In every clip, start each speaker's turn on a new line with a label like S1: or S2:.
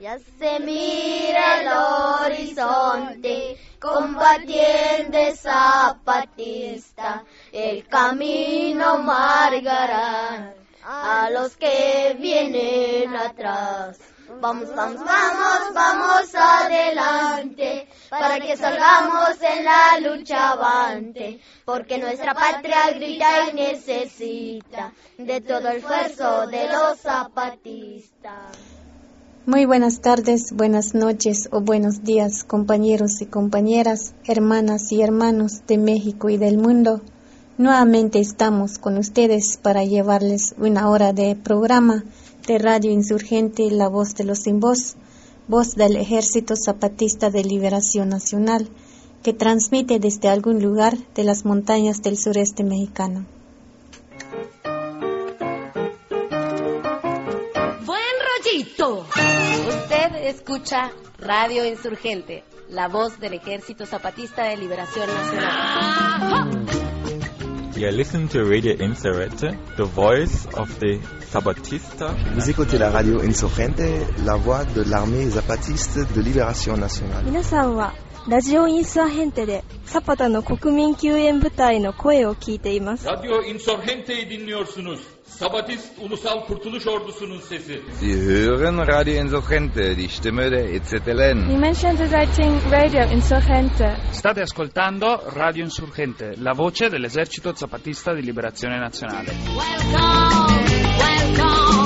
S1: Ya se mira el horizonte, combatiente zapatista, el camino margará a los que vienen atrás. Vamos, vamos, vamos, vamos adelante, para que salgamos en la lucha avante, porque nuestra patria grita y necesita de todo el esfuerzo de los zapatistas.
S2: Muy buenas tardes, buenas noches o buenos días, compañeros y compañeras, hermanas y hermanos de México y del mundo. Nuevamente estamos con ustedes para llevarles una hora de programa de Radio Insurgente La Voz de los Sin Voz, voz del Ejército Zapatista de Liberación Nacional, que transmite desde algún lugar de las montañas del sureste mexicano.
S3: Buen rollito. Usted escucha Radio Insurgente, la voz del Ejército Zapatista de Liberación Nacional.
S4: You listen to Radio Insurgente, the voice of the Zapatista.
S5: Vous écoutez la radio Insurgente, la voix de l'armée zapatiste de libération nationale.
S6: 皆さんはラジオインサーヘンテでサパタの国民救援部隊の声を聞いています。
S7: Radyo Insurgente'yi dinliyorsunuz. Sabatist Ulusal Kurtuluş Ordusu'nun sesi.
S8: Sie hören Radio Insurgente, die Stimme der EZLN.
S6: Dimension Deserting Radio Insurgente.
S9: State ascoltando Radio Insurgente, la voce dell'esercito zapatista di liberazione nazionale.
S3: Welcome, welcome,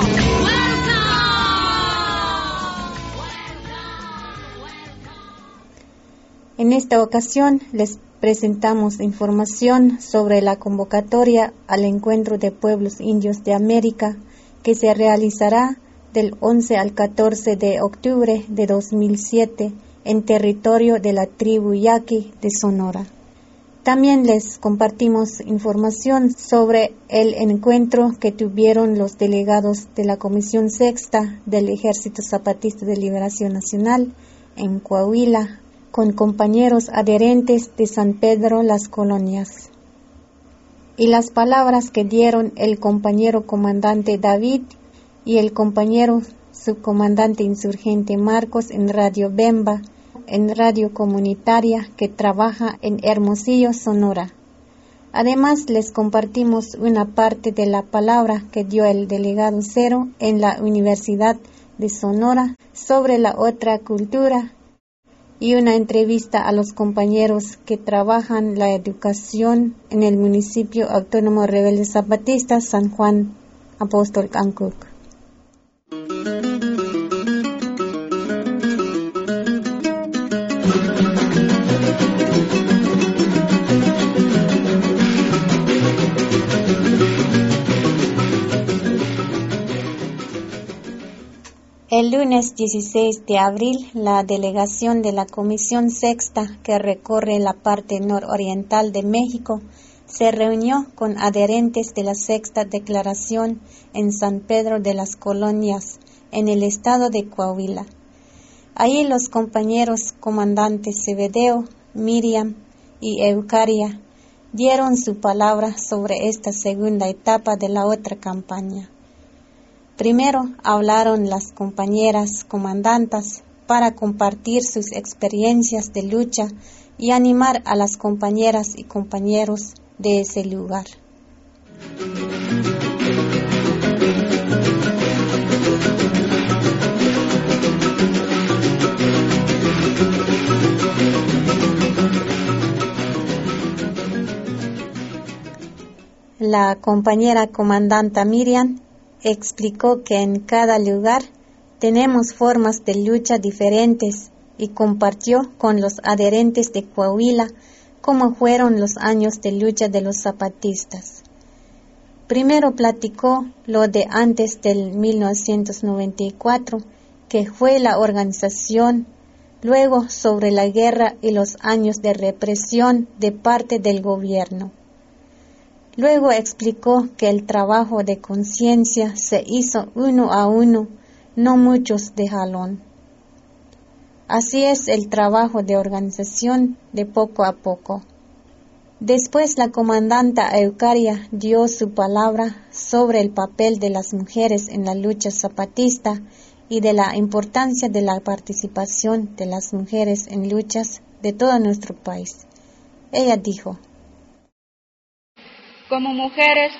S2: En esta ocasión les presentamos información sobre la convocatoria al Encuentro de Pueblos Indios de América que se realizará del 11 al 14 de octubre de 2007 en territorio de la tribu Yaqui de Sonora. También les compartimos información sobre el encuentro que tuvieron los delegados de la Comisión Sexta del Ejército Zapatista de Liberación Nacional en Coahuila con compañeros adherentes de San Pedro Las Colonias. Y las palabras que dieron el compañero comandante David y el compañero subcomandante insurgente Marcos en Radio Bemba, en radio comunitaria que trabaja en Hermosillo, Sonora. Además, les compartimos una parte de la palabra que dio el delegado Cero en la Universidad de Sonora sobre la otra cultura y una entrevista a los compañeros que trabajan la educación en el municipio autónomo rebelde zapatista San Juan Apóstol Cancuc. El lunes 16 de abril, la delegación de la Comisión Sexta, que recorre la parte nororiental de México, se reunió con adherentes de la Sexta Declaración en San Pedro de las Colonias, en el estado de Coahuila. Allí los compañeros comandantes Cebedeo, Miriam y Eucaria dieron su palabra sobre esta segunda etapa de la otra campaña. Primero hablaron las compañeras comandantas para compartir sus experiencias de lucha y animar a las compañeras y compañeros de ese lugar. La compañera comandanta Miriam explicó que en cada lugar tenemos formas de lucha diferentes y compartió con los adherentes de Coahuila cómo fueron los años de lucha de los zapatistas. Primero platicó lo de antes del 1994, que fue la organización, luego sobre la guerra y los años de represión de parte del gobierno. Luego explicó que el trabajo de conciencia se hizo uno a uno, no muchos de jalón. Así es el trabajo de organización de poco a poco. Después la comandanta Eucaria dio su palabra sobre el papel de las mujeres en la lucha zapatista y de la importancia de la participación de las mujeres en luchas de todo nuestro país. Ella dijo,
S10: Como mujeres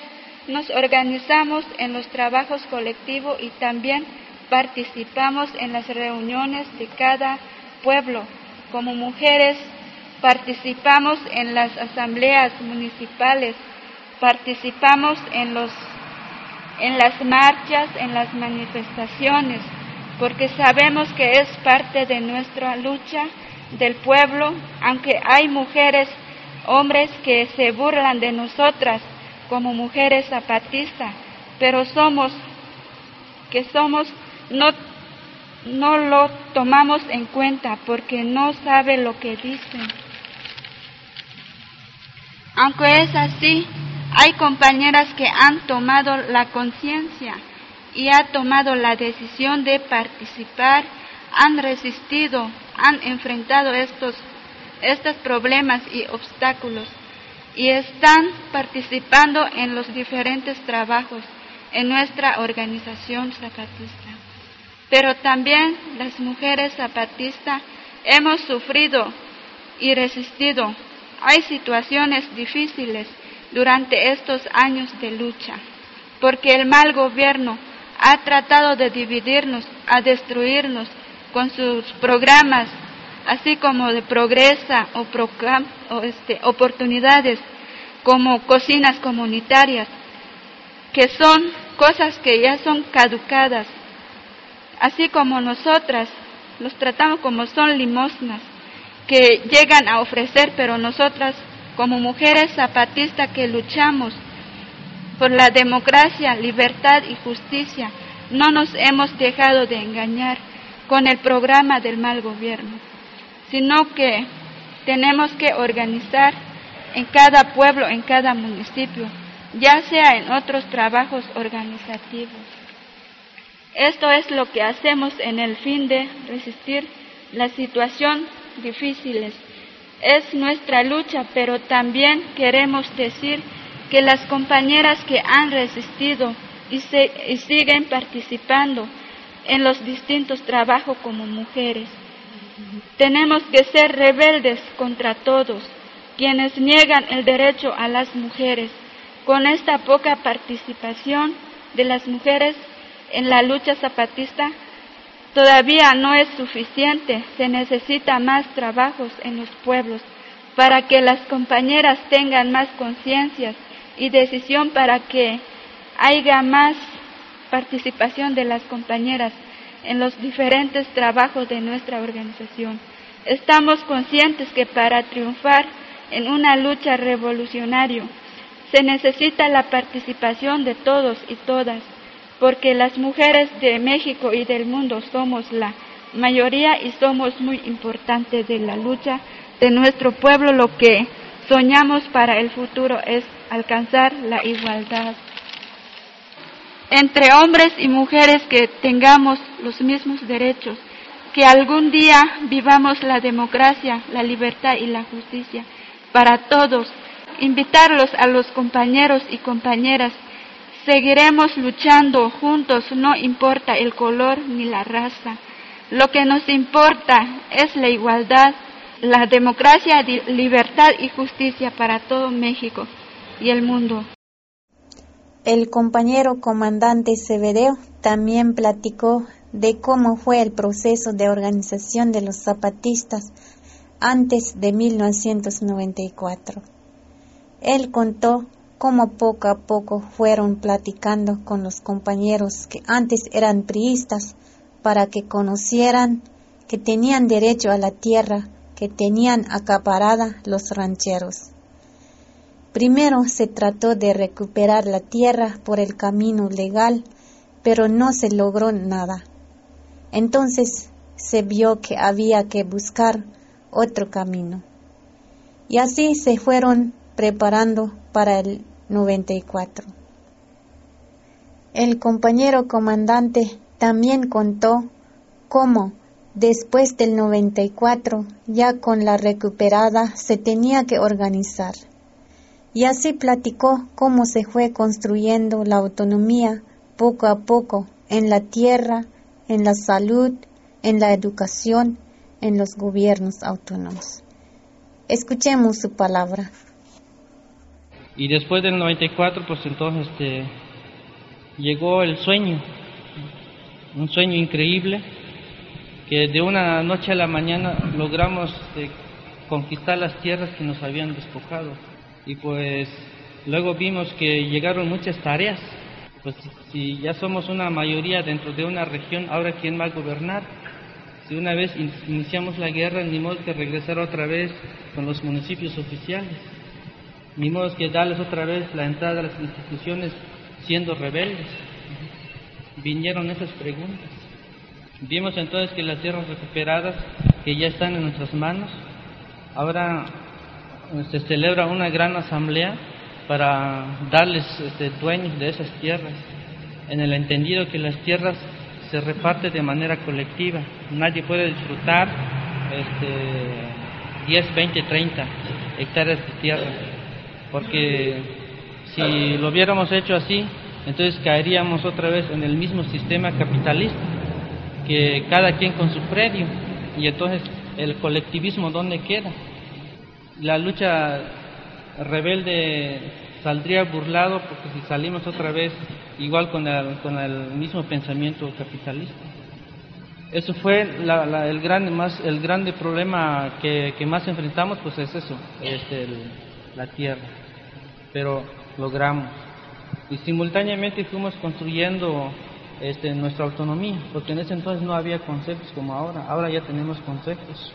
S10: nos organizamos en los trabajos colectivos y también participamos en las reuniones de cada pueblo. Como mujeres participamos en las asambleas municipales, participamos en, los, en las marchas, en las manifestaciones, porque sabemos que es parte de nuestra lucha del pueblo, aunque hay mujeres, hombres que se burlan de nosotras como mujeres zapatistas, pero somos, que somos, no, no lo tomamos en cuenta porque no sabe lo que dicen. Aunque es así, hay compañeras que han tomado la conciencia y han tomado la decisión de participar, han resistido, han enfrentado estos, estos problemas y obstáculos y están participando en los diferentes trabajos en nuestra organización zapatista. Pero también las mujeres zapatistas hemos sufrido y resistido. Hay situaciones difíciles durante estos años de lucha, porque el mal gobierno ha tratado de dividirnos, a destruirnos con sus programas, así como de progresa o, o este, oportunidades como cocinas comunitarias, que son cosas que ya son caducadas, así como nosotras los tratamos como son limosnas, que llegan a ofrecer, pero nosotras como mujeres zapatistas que luchamos por la democracia, libertad y justicia, no nos hemos dejado de engañar con el programa del mal gobierno, sino que tenemos que organizar en cada pueblo, en cada municipio, ya sea en otros trabajos organizativos. Esto es lo que hacemos en el fin de resistir la situación difíciles. Es nuestra lucha, pero también queremos decir que las compañeras que han resistido y, y siguen participando en los distintos trabajos como mujeres. Tenemos que ser rebeldes contra todos quienes niegan el derecho a las mujeres. Con esta poca participación de las mujeres en la lucha zapatista, todavía no es suficiente. Se necesita más trabajos en los pueblos para que las compañeras tengan más conciencias y decisión para que haya más participación de las compañeras en los diferentes trabajos de nuestra organización. Estamos conscientes que para triunfar en una lucha revolucionaria se necesita la participación de todos y todas, porque las mujeres de México y del mundo somos la mayoría y somos muy importantes de la lucha de nuestro pueblo. Lo que soñamos para el futuro es alcanzar la igualdad entre hombres y mujeres que tengamos los mismos derechos, que algún día vivamos la democracia, la libertad y la justicia para todos, invitarlos a los compañeros y compañeras. Seguiremos luchando juntos, no importa el color ni la raza. Lo que nos importa es la igualdad, la democracia, libertad y justicia para todo México y el mundo.
S2: El compañero comandante Severeo también platicó de cómo fue el proceso de organización de los zapatistas antes de 1994. Él contó cómo poco a poco fueron platicando con los compañeros que antes eran priistas para que conocieran que tenían derecho a la tierra que tenían acaparada los rancheros. Primero se trató de recuperar la tierra por el camino legal, pero no se logró nada. Entonces se vio que había que buscar otro camino. Y así se fueron preparando para el 94. El compañero comandante también contó cómo después del 94, ya con la recuperada, se tenía que organizar y así platicó cómo se fue construyendo la autonomía poco a poco en la tierra en la salud, en la educación, en los gobiernos autónomos. Escuchemos su palabra.
S11: Y después del 94, pues entonces este, llegó el sueño, un sueño increíble, que de una noche a la mañana logramos este, conquistar las tierras que nos habían despojado. Y pues luego vimos que llegaron muchas tareas. Pues si ya somos una mayoría dentro de una región, ahora quién va a gobernar? Si una vez iniciamos la guerra, ni modo que regresar otra vez con los municipios oficiales, ni modo que darles otra vez la entrada a las instituciones siendo rebeldes. Vinieron esas preguntas. Vimos entonces que las tierras recuperadas, que ya están en nuestras manos, ahora se celebra una gran asamblea para darles este, dueños de esas tierras, en el entendido que las tierras se reparten de manera colectiva. Nadie puede disfrutar este, 10, 20, 30 hectáreas de tierra, porque si lo hubiéramos hecho así, entonces caeríamos otra vez en el mismo sistema capitalista, que cada quien con su predio, y entonces el colectivismo, ¿dónde queda? La lucha rebelde saldría burlado porque si salimos otra vez igual con el, con el mismo pensamiento capitalista. Eso fue el, grande, más, el grande problema que, más enfrentamos, pues es eso, es la tierra. Pero logramos. Y simultáneamente fuimos construyendo este, nuestra autonomía, porque en ese entonces no había conceptos como ahora, ahora ya tenemos conceptos.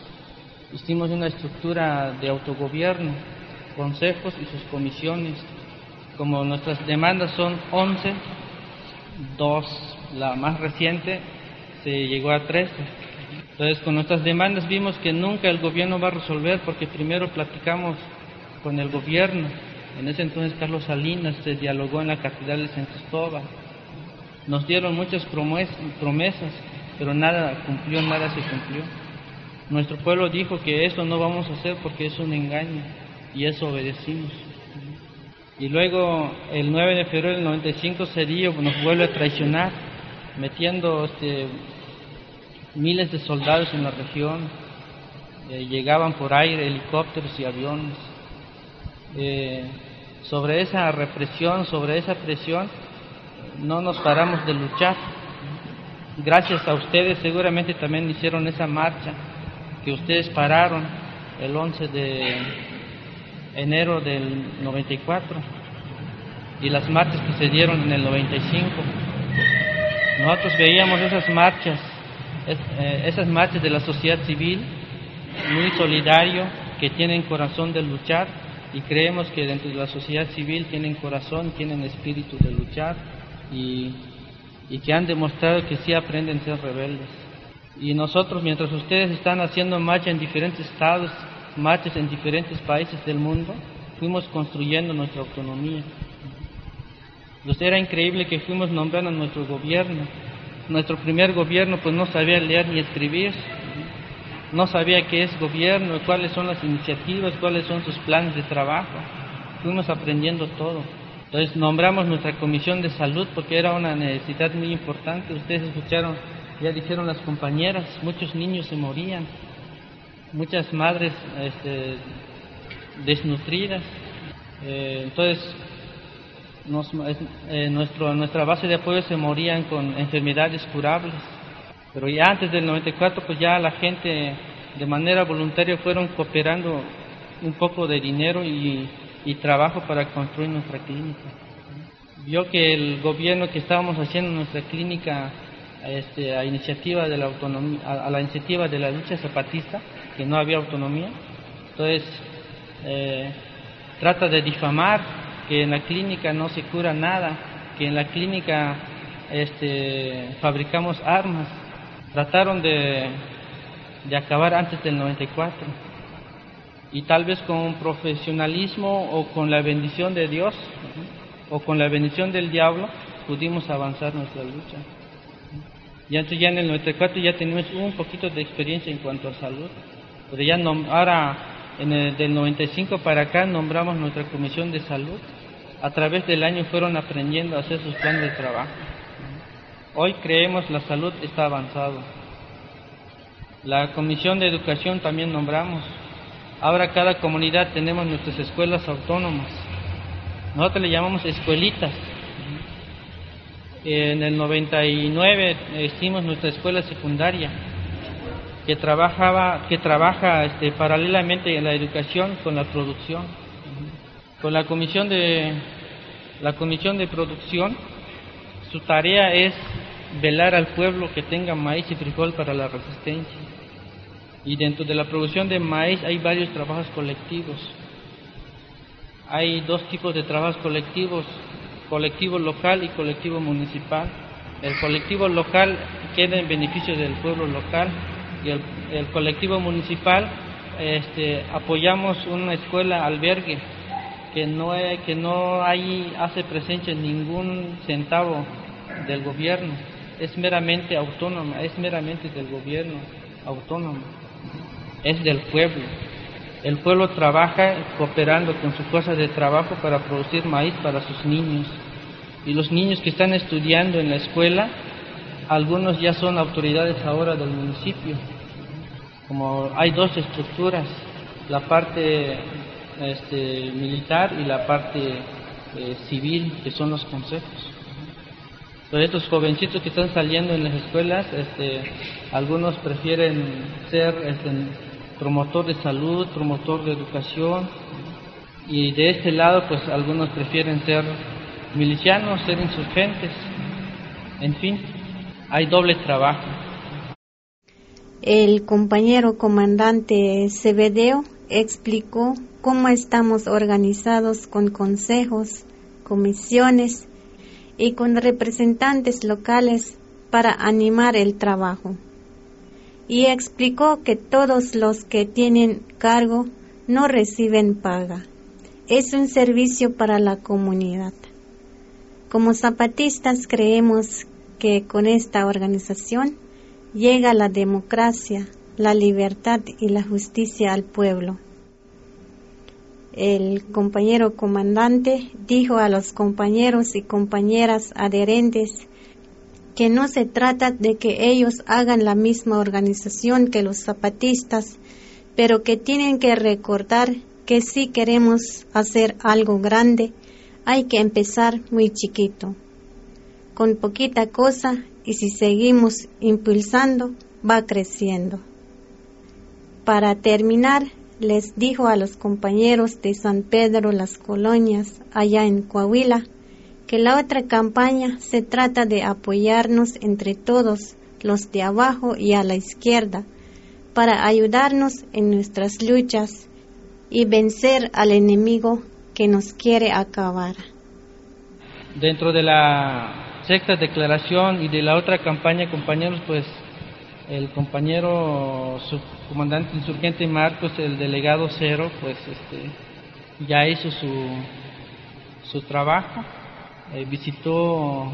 S11: Hicimos una estructura de autogobierno, consejos y sus comisiones. Como nuestras demandas son 11, dos, la más reciente se llegó a 13. Entonces con nuestras demandas vimos que nunca el gobierno va a resolver porque primero platicamos con el gobierno. En ese entonces Carlos Salinas se dialogó en la Catedral de San Cristóbal. Nos dieron muchas promesas, pero nada cumplió, nada se cumplió. Nuestro pueblo dijo que eso no vamos a hacer porque es un engaño y eso obedecimos. Y luego el 9 de febrero del 95 Cedillo nos vuelve a traicionar, metiendo este, miles de soldados en la región, eh, llegaban por aire helicópteros y aviones. Eh, sobre esa represión, sobre esa presión, no nos paramos de luchar. Gracias a ustedes seguramente también hicieron esa marcha que ustedes pararon el 11 de enero del 94 y las marchas que se dieron en el 95. Nosotros veíamos esas marchas, eh, esas marchas de la sociedad civil, muy solidario, que tienen corazón de luchar y creemos que dentro de la sociedad civil tienen corazón, tienen espíritu de luchar y, y que han demostrado que sí aprenden a ser rebeldes. Y nosotros, mientras ustedes están haciendo marcha en diferentes estados, marchas en diferentes países del mundo, fuimos construyendo nuestra autonomía. Entonces era increíble que fuimos nombrando nuestro gobierno. Nuestro primer gobierno pues no sabía leer ni escribir, no sabía qué es gobierno, cuáles son las iniciativas, cuáles son sus planes de trabajo. Fuimos aprendiendo todo. Entonces nombramos nuestra comisión de salud porque era una necesidad muy importante. Ustedes escucharon ya dijeron las compañeras, muchos niños se morían, muchas madres este, desnutridas. Eh, entonces, eh, nuestro, nuestra base de apoyo se morían con enfermedades curables. Pero ya antes del 94, pues ya la gente de manera voluntaria fueron cooperando un poco de dinero y, trabajo para construir nuestra clínica. Vio que el gobierno que estábamos haciendo en nuestra clínica este, a iniciativa de la autonomía, a, la iniciativa de la lucha zapatista, que no había autonomía. Entonces, eh, trata de difamar que en la clínica no se cura nada, que en la clínica este, fabricamos armas. Trataron de, de acabar antes del 94. Y tal vez con profesionalismo o con la bendición de Dios o con la bendición del diablo pudimos avanzar nuestra lucha. Y entonces ya en el 94 ya tenemos un poquito de experiencia en cuanto a salud. Pero ya ahora, en el, del 95 para acá, nombramos nuestra comisión de salud. A través del año fueron aprendiendo a hacer sus planes de trabajo. Hoy creemos la salud está avanzado. La Comisión de Educación también nombramos. Ahora cada comunidad tenemos nuestras escuelas autónomas. Nosotros le llamamos escuelitas. En el 99 hicimos nuestra escuela secundaria que trabajaba que trabaja este, paralelamente en la educación con la producción. Con la comisión de la comisión de producción su tarea es velar al pueblo que tenga maíz y frijol para la resistencia. Y dentro de la producción de maíz hay varios trabajos colectivos. Hay dos tipos de trabajos colectivos, colectivo local y colectivo municipal. El colectivo local queda en beneficio del pueblo local y el, colectivo municipal este, apoyamos una escuela albergue que no, que no hay, hace presencia ningún centavo del gobierno, es meramente autónoma, es meramente del gobierno autónomo, es del pueblo. El pueblo trabaja cooperando con sus cosas de trabajo para producir maíz para sus niños. Y los niños que están estudiando en la escuela, algunos ya son autoridades ahora del municipio. Como hay dos estructuras, la parte este, militar y la parte eh, civil, que son los consejos. Entonces, estos jovencitos que están saliendo en las escuelas, este, algunos prefieren ser este, promotor de salud, promotor de educación, y de este lado, pues algunos prefieren ser milicianos, ser insurgentes, en fin, hay doble trabajo.
S2: El compañero comandante Cebedeo explicó cómo estamos organizados con consejos, comisiones y con representantes locales para animar el trabajo. Y explicó que todos los que tienen cargo no reciben paga. Es un servicio para la comunidad. Como zapatistas creemos que con esta organización llega la democracia, la libertad y la justicia al pueblo. El compañero comandante dijo a los compañeros y compañeras adherentes que no se trata de que ellos hagan la misma organización que los zapatistas, pero que tienen que recordar que si queremos hacer algo grande, hay que empezar muy chiquito, con poquita cosa y si seguimos impulsando, va creciendo. Para terminar, les dijo a los compañeros de San Pedro Las Colonias, allá en Coahuila, que la otra campaña se trata de apoyarnos entre todos, los de abajo y a la izquierda, para ayudarnos en nuestras luchas y vencer al enemigo que nos quiere acabar.
S11: Dentro de la sexta declaración y de la otra campaña, compañeros, pues el compañero subcomandante insurgente Marcos, el delegado cero, pues este, ya hizo su, su trabajo, eh, visitó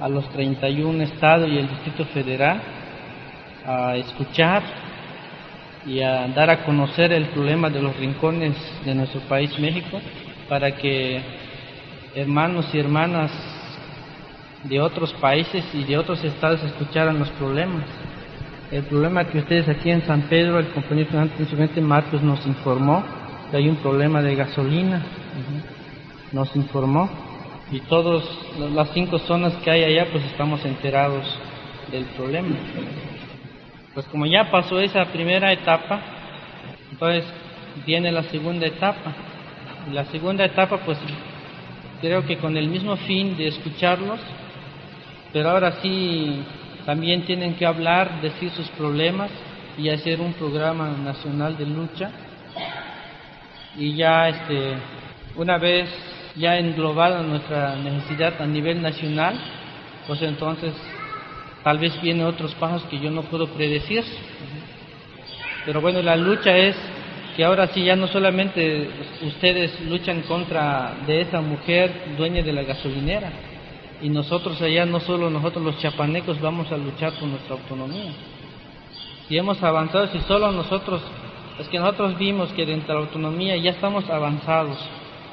S11: a los 31 estados y el Distrito Federal a escuchar y a dar a conocer el problema de los rincones de nuestro país México para que hermanos y hermanas de otros países y de otros estados escucharan los problemas. El problema que ustedes aquí en San Pedro, el compañero insurgente Marcos nos informó que hay un problema de gasolina, nos informó y todas las cinco zonas que hay allá pues estamos enterados del problema. Pues como ya pasó esa primera etapa, entonces viene la segunda etapa. la segunda etapa pues creo que con el mismo fin de escucharlos, pero ahora sí también tienen que hablar, decir sus problemas y hacer un programa nacional de lucha. Y ya este, una vez ya englobada nuestra necesidad a nivel nacional, pues entonces tal vez vienen otros pasos que yo no puedo predecir. Pero bueno, la lucha es que ahora sí ya no solamente ustedes luchan contra de esa mujer dueña de la gasolinera, y nosotros allá, no solo nosotros los chapanecos, vamos a luchar por nuestra autonomía. Si hemos avanzado, si solo nosotros, es que nosotros vimos que dentro de la autonomía ya estamos avanzados,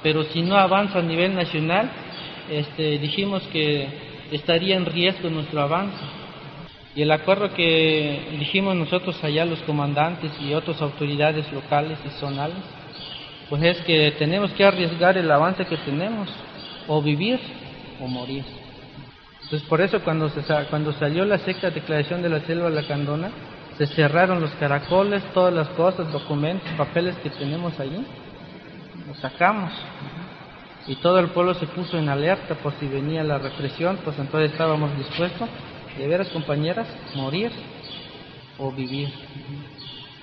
S11: pero si no avanza a nivel nacional, este, dijimos que estaría en riesgo nuestro avance. Y el acuerdo que dijimos nosotros allá, los comandantes y otras autoridades locales y zonales, pues es que tenemos que arriesgar el avance que tenemos, o vivir o morir. Entonces por eso cuando, se, cuando salió la sexta declaración de la selva lacandona, se cerraron los caracoles, todas las cosas, documentos, papeles que tenemos allí, los sacamos. Y todo el pueblo se puso en alerta por si venía la represión, pues entonces estábamos dispuestos, de veras compañeras, morir o vivir.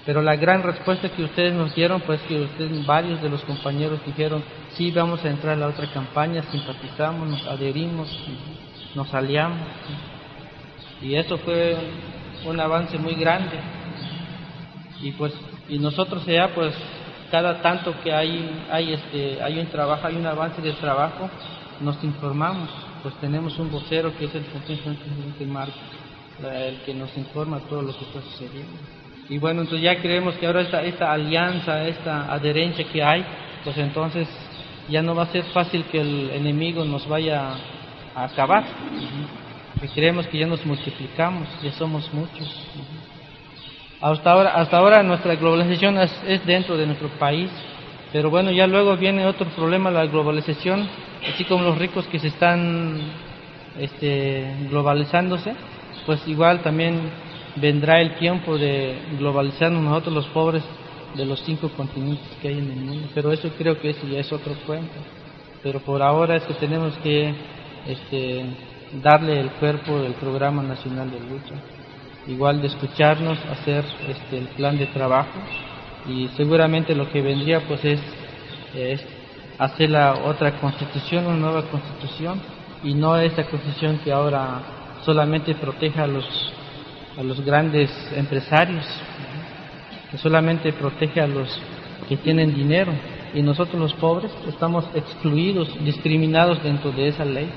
S11: Pero la gran respuesta que ustedes nos dieron, pues que ustedes, varios de los compañeros dijeron, sí, vamos a entrar a la otra campaña, simpatizamos, nos adherimos, nos aliamos. Y eso fue un avance muy grande. Y pues, y nosotros ya pues, cada tanto que hay, hay este, hay un trabajo, hay un avance del trabajo, nos informamos, pues tenemos un vocero que es el presidente Marcos, el que nos informa todo lo que está sucediendo. Y bueno, entonces ya creemos que ahora esta, esta alianza, esta adherencia que hay, pues entonces ya no va a ser fácil que el enemigo nos vaya a acabar. Y creemos que ya nos multiplicamos, ya somos muchos. Hasta ahora, hasta ahora nuestra globalización es, es, dentro de nuestro país, pero bueno, ya luego viene otro problema, la globalización, así como los ricos que se están este, globalizándose, pues igual también vendrá el tiempo de globalizarnos nosotros los pobres de los cinco continentes que hay en el mundo. Pero eso creo que es otro cuento. Pero por ahora es que tenemos que este, darle el cuerpo del Programa Nacional de Lucha. Igual de escucharnos, hacer este, el plan de trabajo. Y seguramente lo que vendría pues es, es hacer la otra constitución, una nueva constitución. Y no esta constitución que ahora solamente proteja a los a los grandes empresarios, que solamente protege a los que tienen dinero. Y nosotros los pobres estamos excluidos, discriminados dentro de esa ley.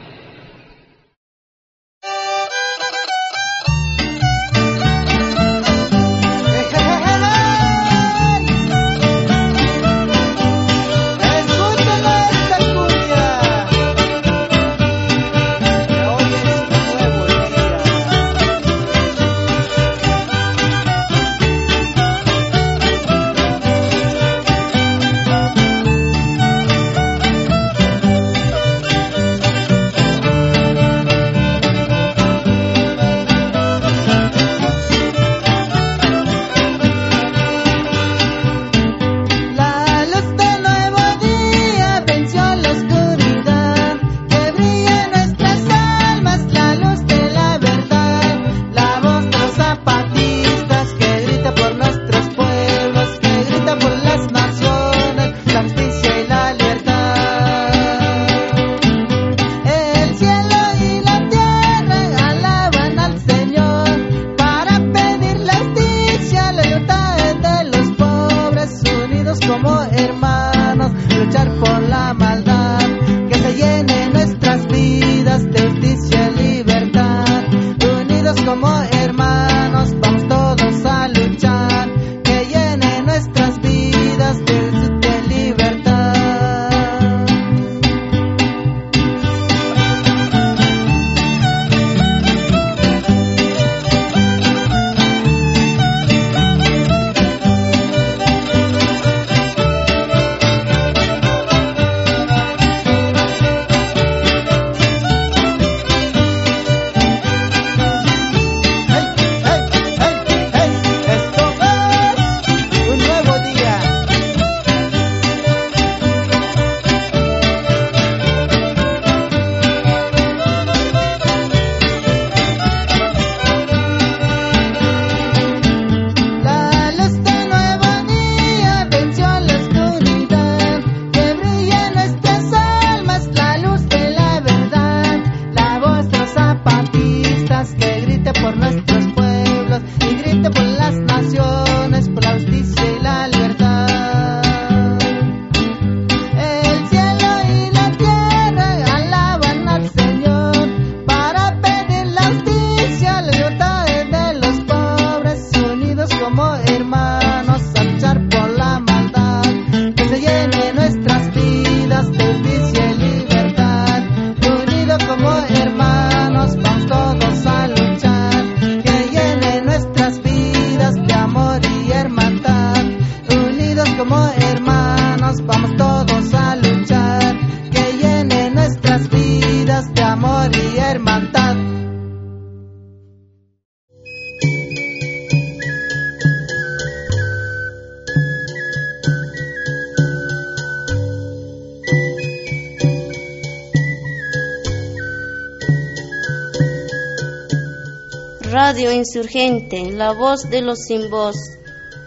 S12: Radio Insurgente, la voz de los sin voz,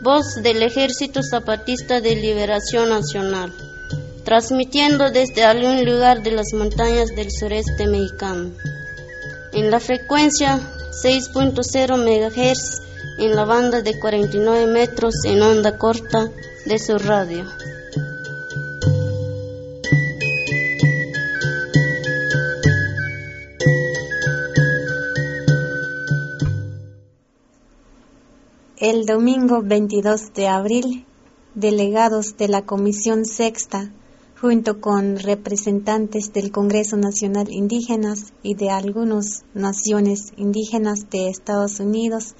S12: voz del Ejército Zapatista de Liberación Nacional, transmitiendo desde algún lugar de las montañas del sureste mexicano. En la frecuencia 6.0 MHz, en la banda de 49 metros en onda corta de su radio.
S2: El domingo 22 de abril, delegados de la Comisión Sexta, junto con representantes del Congreso Nacional Indígenas y de algunas naciones indígenas de Estados Unidos,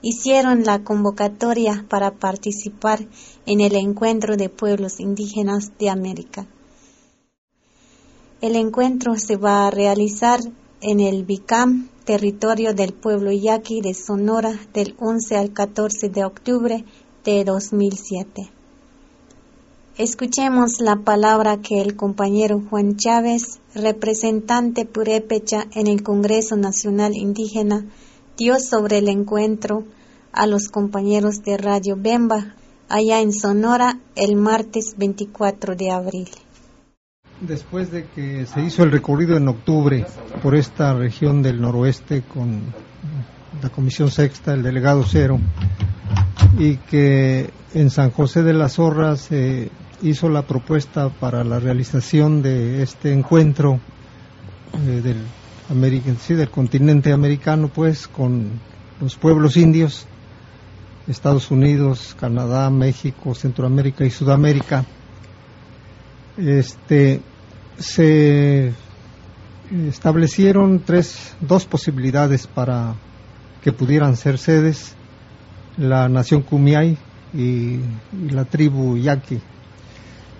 S2: hicieron la convocatoria para participar en el Encuentro de Pueblos Indígenas de América. El encuentro se va a realizar en el BICAM, territorio del pueblo yaqui de Sonora, del 11 al 14 de octubre de 2007. Escuchemos la palabra que el compañero Juan Chávez, representante purépecha en el Congreso Nacional Indígena, dio sobre el encuentro a los compañeros de Radio Bemba, allá en Sonora, el martes 24 de abril.
S13: Después de que se hizo el recorrido en octubre por esta región del noroeste con la Comisión Sexta, el delegado Cero, y que en San José de las Zorras se hizo la propuesta para la realización de este encuentro eh, del, sí, del continente americano, pues, con los pueblos indios, Estados Unidos, Canadá, México, Centroamérica y Sudamérica. Este, se establecieron tres, dos posibilidades para que pudieran ser sedes, la nación Kumiai y, la tribu Yaqui.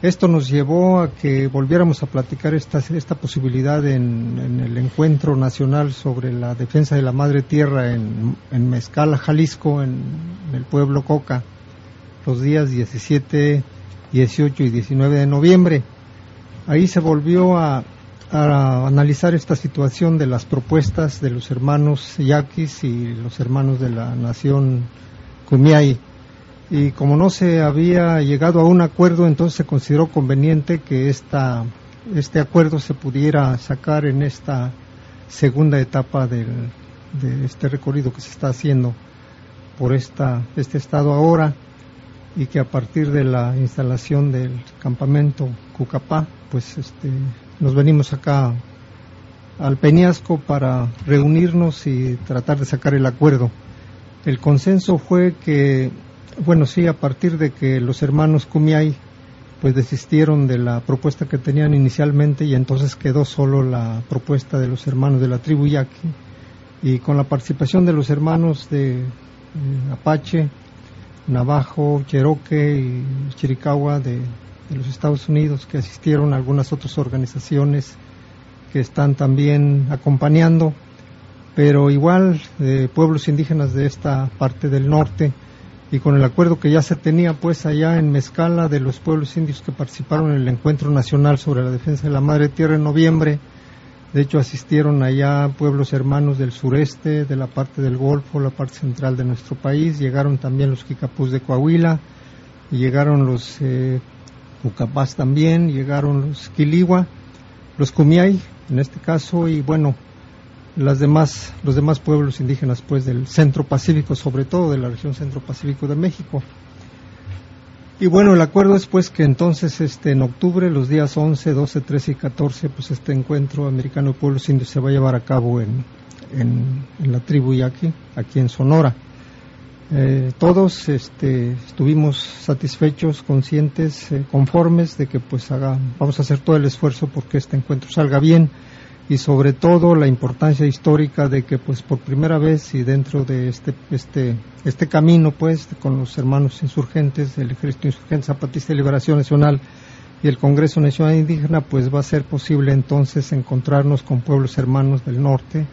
S13: Esto nos llevó a que volviéramos a platicar esta, esta posibilidad en, el encuentro nacional sobre la defensa de la madre tierra en, Mezcala, Jalisco, en, en el pueblo Coca, los días 17, 18 y 19 de noviembre ahí se volvió a, analizar esta situación de las propuestas de los hermanos yaquis y los hermanos de la nación Kumiai. Y como no se había llegado a un acuerdo, entonces se consideró conveniente que esta, este acuerdo se pudiera sacar en esta segunda etapa de este recorrido que se está haciendo por esta, este estado ahora y que a partir de la instalación del campamento Cucapá pues este, nos venimos acá al Peñasco para reunirnos y tratar de sacar el acuerdo. El consenso fue que, bueno, sí, a partir de que los hermanos Kumiai pues desistieron de la propuesta que tenían inicialmente y entonces quedó solo la propuesta de los hermanos de la tribu Yaqui y con la participación de los hermanos de Apache, Navajo, Cherokee y Chiricahua de los Estados Unidos que asistieron, algunas otras organizaciones que están también acompañando, pero igual de pueblos indígenas de esta parte del norte y con el acuerdo que ya se tenía pues allá en Mezcala de los pueblos indios que participaron en el encuentro nacional sobre la defensa de la madre tierra en noviembre. De hecho asistieron allá pueblos hermanos del sureste, de la parte del Golfo, la parte central de nuestro país. Llegaron también los Kikapús de Coahuila llegaron los eh, Ucapaz también, llegaron los Quiligua, los Cumiay, en este caso, y bueno, las demás, los demás pueblos indígenas pues del centro pacífico, sobre todo de la región centro pacífico de México. Y bueno, el acuerdo es pues que entonces este, en octubre, los días 11, 12, 13 y 14, pues este encuentro americano de pueblos indios se va a llevar a cabo en, en, la tribu Yaqui, aquí en Sonora. Eh, todos este, estuvimos satisfechos, conscientes, eh, conformes de que pues haga, vamos a hacer todo el esfuerzo porque este encuentro salga bien y sobre todo la importancia histórica de que pues por primera vez y dentro de este este este camino pues con los hermanos insurgentes del Ejército Insurgente Zapatista de Liberación Nacional y el Congreso Nacional Indígena pues va a ser posible entonces encontrarnos con pueblos hermanos del norte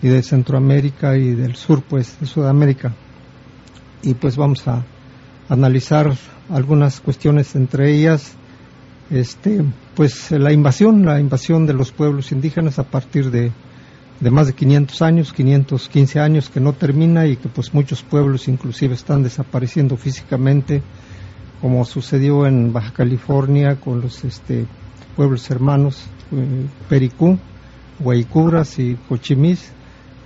S13: y de Centroamérica y del sur pues de Sudamérica. Y pues vamos a analizar algunas cuestiones entre ellas este pues la invasión la invasión de los pueblos indígenas a partir de de más de 500 años, 515 años que no termina y que pues muchos pueblos inclusive están desapareciendo físicamente, como sucedió en Baja California con los este, pueblos hermanos eh, Pericú, Guaycuras y Cochimís,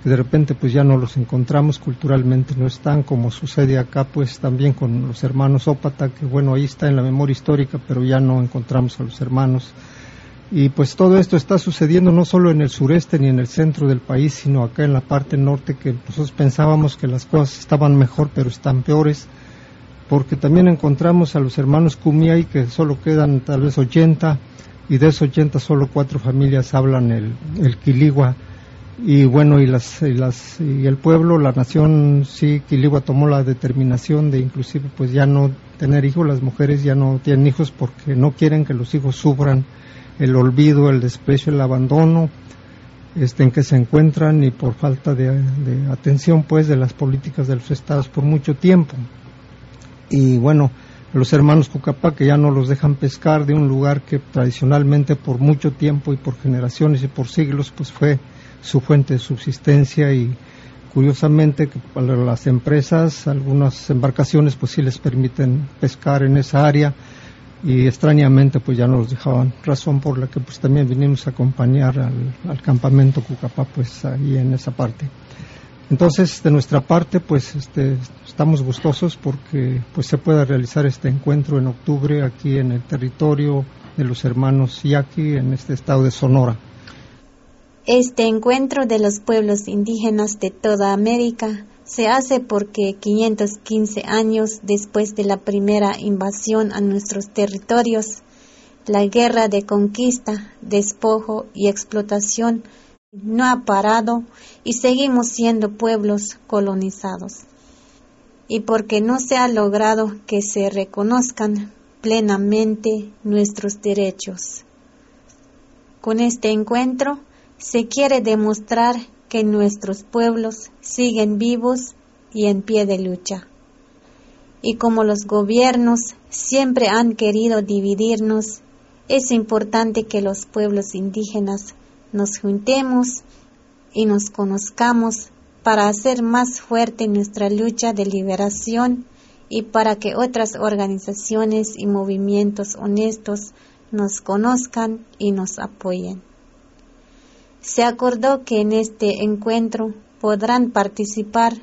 S13: de repente pues ya no los encontramos culturalmente, no están como sucede acá pues también con los hermanos Ópata, que bueno ahí está en la memoria histórica, pero ya no encontramos a los hermanos y pues todo esto está sucediendo no solo en el sureste ni en el centro del país, sino acá en la parte norte, que nosotros pensábamos que las cosas estaban mejor, pero están peores, porque también encontramos a los hermanos Kumiai, que solo quedan tal vez 80, y de esos 80 solo cuatro familias hablan el, el Quiligua. Y bueno, y, las, y, las, y el pueblo, la nación, sí, Quiligua tomó la determinación de inclusive pues ya no tener hijos, las mujeres ya no tienen hijos porque no quieren que los hijos sufran el olvido, el desprecio, el abandono este, en que se encuentran y por falta de, atención pues de las políticas de los estados por mucho tiempo. Y bueno, los hermanos Cucapá que ya no los dejan pescar de un lugar que tradicionalmente por mucho tiempo y por generaciones y por siglos pues fue su fuente de subsistencia y curiosamente para las empresas algunas embarcaciones pues sí les permiten pescar en esa área y extrañamente pues ya no nos dejaban, razón por la que pues también vinimos a acompañar al, campamento Cucapá pues ahí en esa parte. Entonces de nuestra parte pues este, estamos gustosos porque pues se pueda realizar este encuentro en octubre aquí en el territorio de los hermanos Yaqui en este estado de Sonora.
S2: Este encuentro de los pueblos indígenas de toda América se hace porque 515 años después de la primera invasión a nuestros territorios, la guerra de conquista, despojo y explotación no ha parado y seguimos siendo pueblos colonizados. Y porque no se ha logrado que se reconozcan plenamente nuestros derechos. Con este encuentro se quiere demostrar que nuestros pueblos siguen vivos y en pie de lucha. Y como los gobiernos siempre han querido dividirnos, es importante que los pueblos indígenas nos juntemos y nos conozcamos para hacer más fuerte nuestra lucha de liberación y para que otras organizaciones y movimientos honestos nos conozcan y nos apoyen se acordó que en este encuentro podrán participar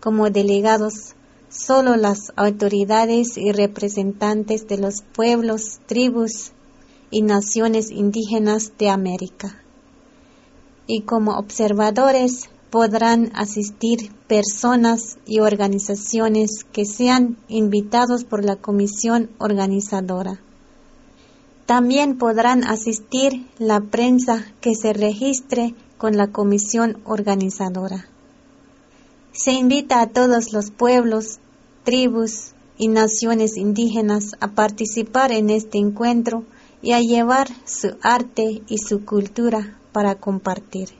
S2: como delegados solo las autoridades y representantes de los pueblos, tribus y naciones indígenas de América. Y como observadores podrán asistir personas y organizaciones que sean invitados por la comisión organizadora. También podrán asistir la prensa que se registre con la comisión organizadora. Se invita a todos los pueblos, tribus y naciones indígenas a participar en este encuentro y a llevar su arte y su cultura para compartir.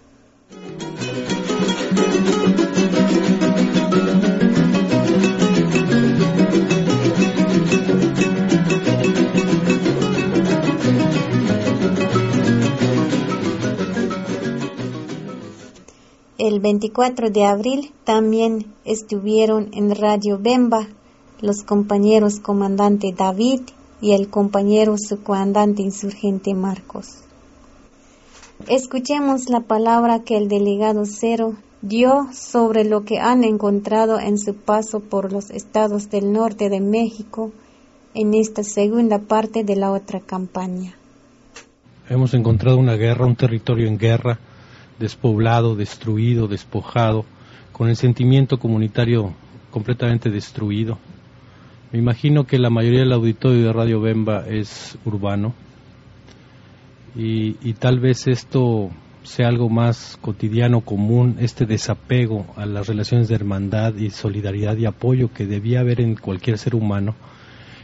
S2: El 24 de abril también estuvieron en Radio Bemba los compañeros comandante David y el compañero subcomandante insurgente Marcos. Escuchemos la palabra que el delegado Cero dio sobre lo que han encontrado en su paso por los estados del norte de México en esta segunda parte de la otra campaña.
S14: Hemos encontrado una guerra, un territorio en guerra, despoblado, destruido, despojado, con el sentimiento comunitario completamente destruido. Me imagino que la mayoría del auditorio de Radio Bemba es urbano y, tal vez esto sea algo más cotidiano, común, este desapego a las relaciones de hermandad y solidaridad y apoyo que debía haber en cualquier ser humano.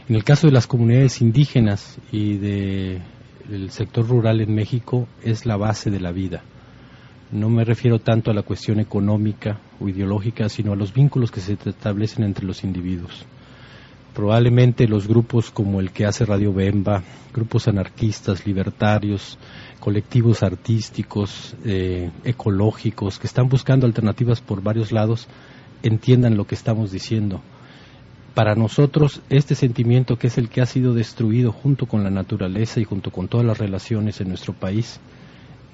S14: En el caso de las comunidades indígenas y de, del sector rural en México, es la base de la vida. No me refiero tanto a la cuestión económica o ideológica, sino a los vínculos que se establecen entre los individuos. Probablemente los grupos como el que hace Radio Bemba, grupos anarquistas, libertarios, colectivos artísticos, eh, ecológicos, que están buscando alternativas por varios lados, entiendan lo que estamos diciendo. Para nosotros, este sentimiento que es el que ha sido destruido junto con la naturaleza y junto con todas las relaciones en nuestro país,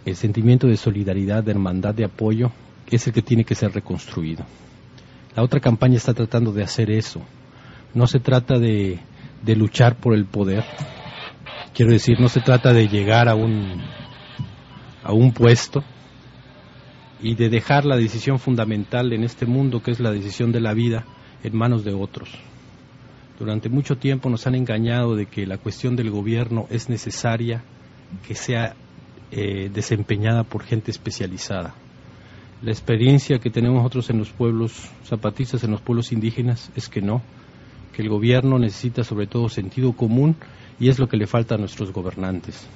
S14: el sentimiento de solidaridad, de hermandad, de apoyo, es el que tiene que ser reconstruido. La otra campaña está tratando de hacer eso. No se trata de, de luchar por el poder. Quiero decir, no se trata de llegar a un, a un puesto y de dejar la decisión fundamental en este mundo, que es la decisión de la vida, en manos de otros. Durante mucho tiempo nos han engañado de que la cuestión del gobierno es necesaria que sea eh, desempeñada por gente especializada. La experiencia que tenemos nosotros en los pueblos zapatistas, en los pueblos indígenas, es que no, que el gobierno necesita sobre todo sentido común y es lo que le falta a nuestros gobernantes.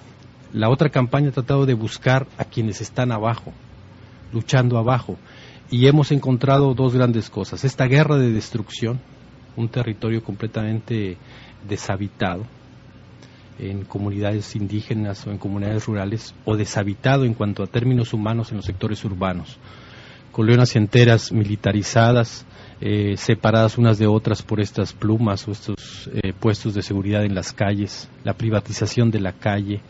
S14: La otra campaña ha tratado de buscar a quienes están abajo, luchando abajo, y hemos encontrado dos grandes cosas. Esta guerra de destrucción, un territorio completamente deshabitado, en comunidades indígenas o en comunidades rurales o deshabitado en cuanto a términos humanos en los sectores urbanos. Colonias enteras militarizadas, eh, separadas unas de otras por estas plumas o estos eh, puestos de seguridad en las calles, la privatización de la calle,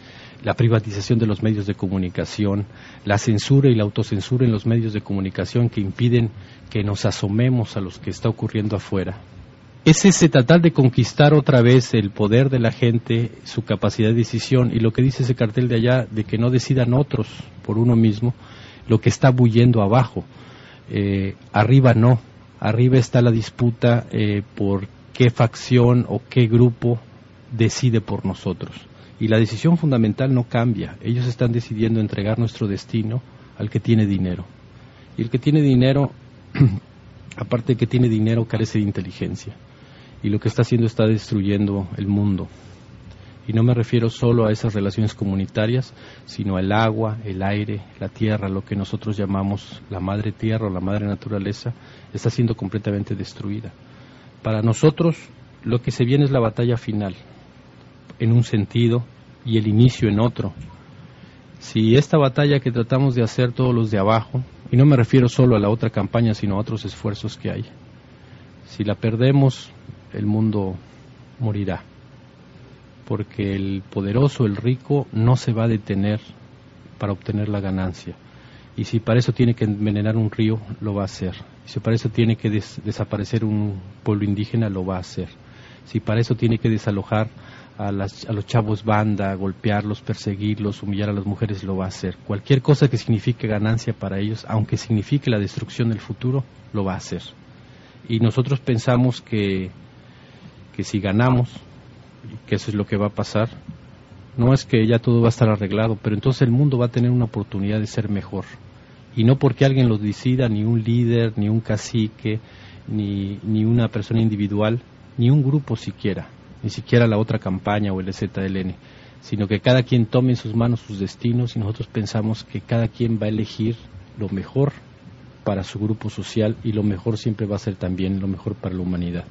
S14: la privatización de los medios de comunicación, la censura y la autocensura en los medios de comunicación que impiden que nos asomemos a lo que está ocurriendo afuera es ese tratar de conquistar otra vez el poder de la gente, su capacidad de decisión y lo que dice ese cartel de allá de que no decidan otros por uno mismo, lo que está bullendo abajo. Eh, arriba no, arriba está la disputa eh, por qué facción o qué grupo decide por nosotros. Y la decisión fundamental no cambia. Ellos están decidiendo entregar nuestro destino al que tiene dinero. Y el que tiene dinero, aparte de que tiene dinero, carece de inteligencia y lo que está haciendo está destruyendo el mundo. Y no me refiero solo a esas relaciones comunitarias, sino al agua, el aire, la tierra, lo que nosotros llamamos la madre tierra o la madre naturaleza, está siendo completamente destruida. Para nosotros lo que se viene es la batalla final, en un sentido y el inicio en otro. Si esta batalla que tratamos de hacer todos los de abajo, y no me refiero solo a la otra campaña, sino a otros esfuerzos que hay, si la perdemos, el mundo morirá, porque el poderoso, el rico, no se va a detener para obtener la ganancia. Y si para eso tiene que envenenar un río, lo va a hacer. Y si para eso tiene que desaparecer un pueblo indígena, lo va a hacer. Si para eso tiene que desalojar a, las, a, los chavos banda, golpearlos, perseguirlos, humillar a las mujeres, lo va a hacer. Cualquier cosa que signifique ganancia para ellos, aunque signifique la destrucción del futuro, lo va a hacer. Y nosotros pensamos que que si ganamos, que eso es lo que va a pasar, no es que ya todo va a estar arreglado, pero entonces el mundo va a tener una oportunidad de ser mejor. Y no porque alguien lo decida, ni un líder, ni un cacique, ni, ni una persona individual, ni un grupo siquiera, ni siquiera la otra campaña o el ZLN, sino que cada quien tome en sus manos sus destinos y nosotros pensamos que cada quien va a elegir lo mejor para su grupo social y lo mejor siempre va a ser también lo mejor para la humanidad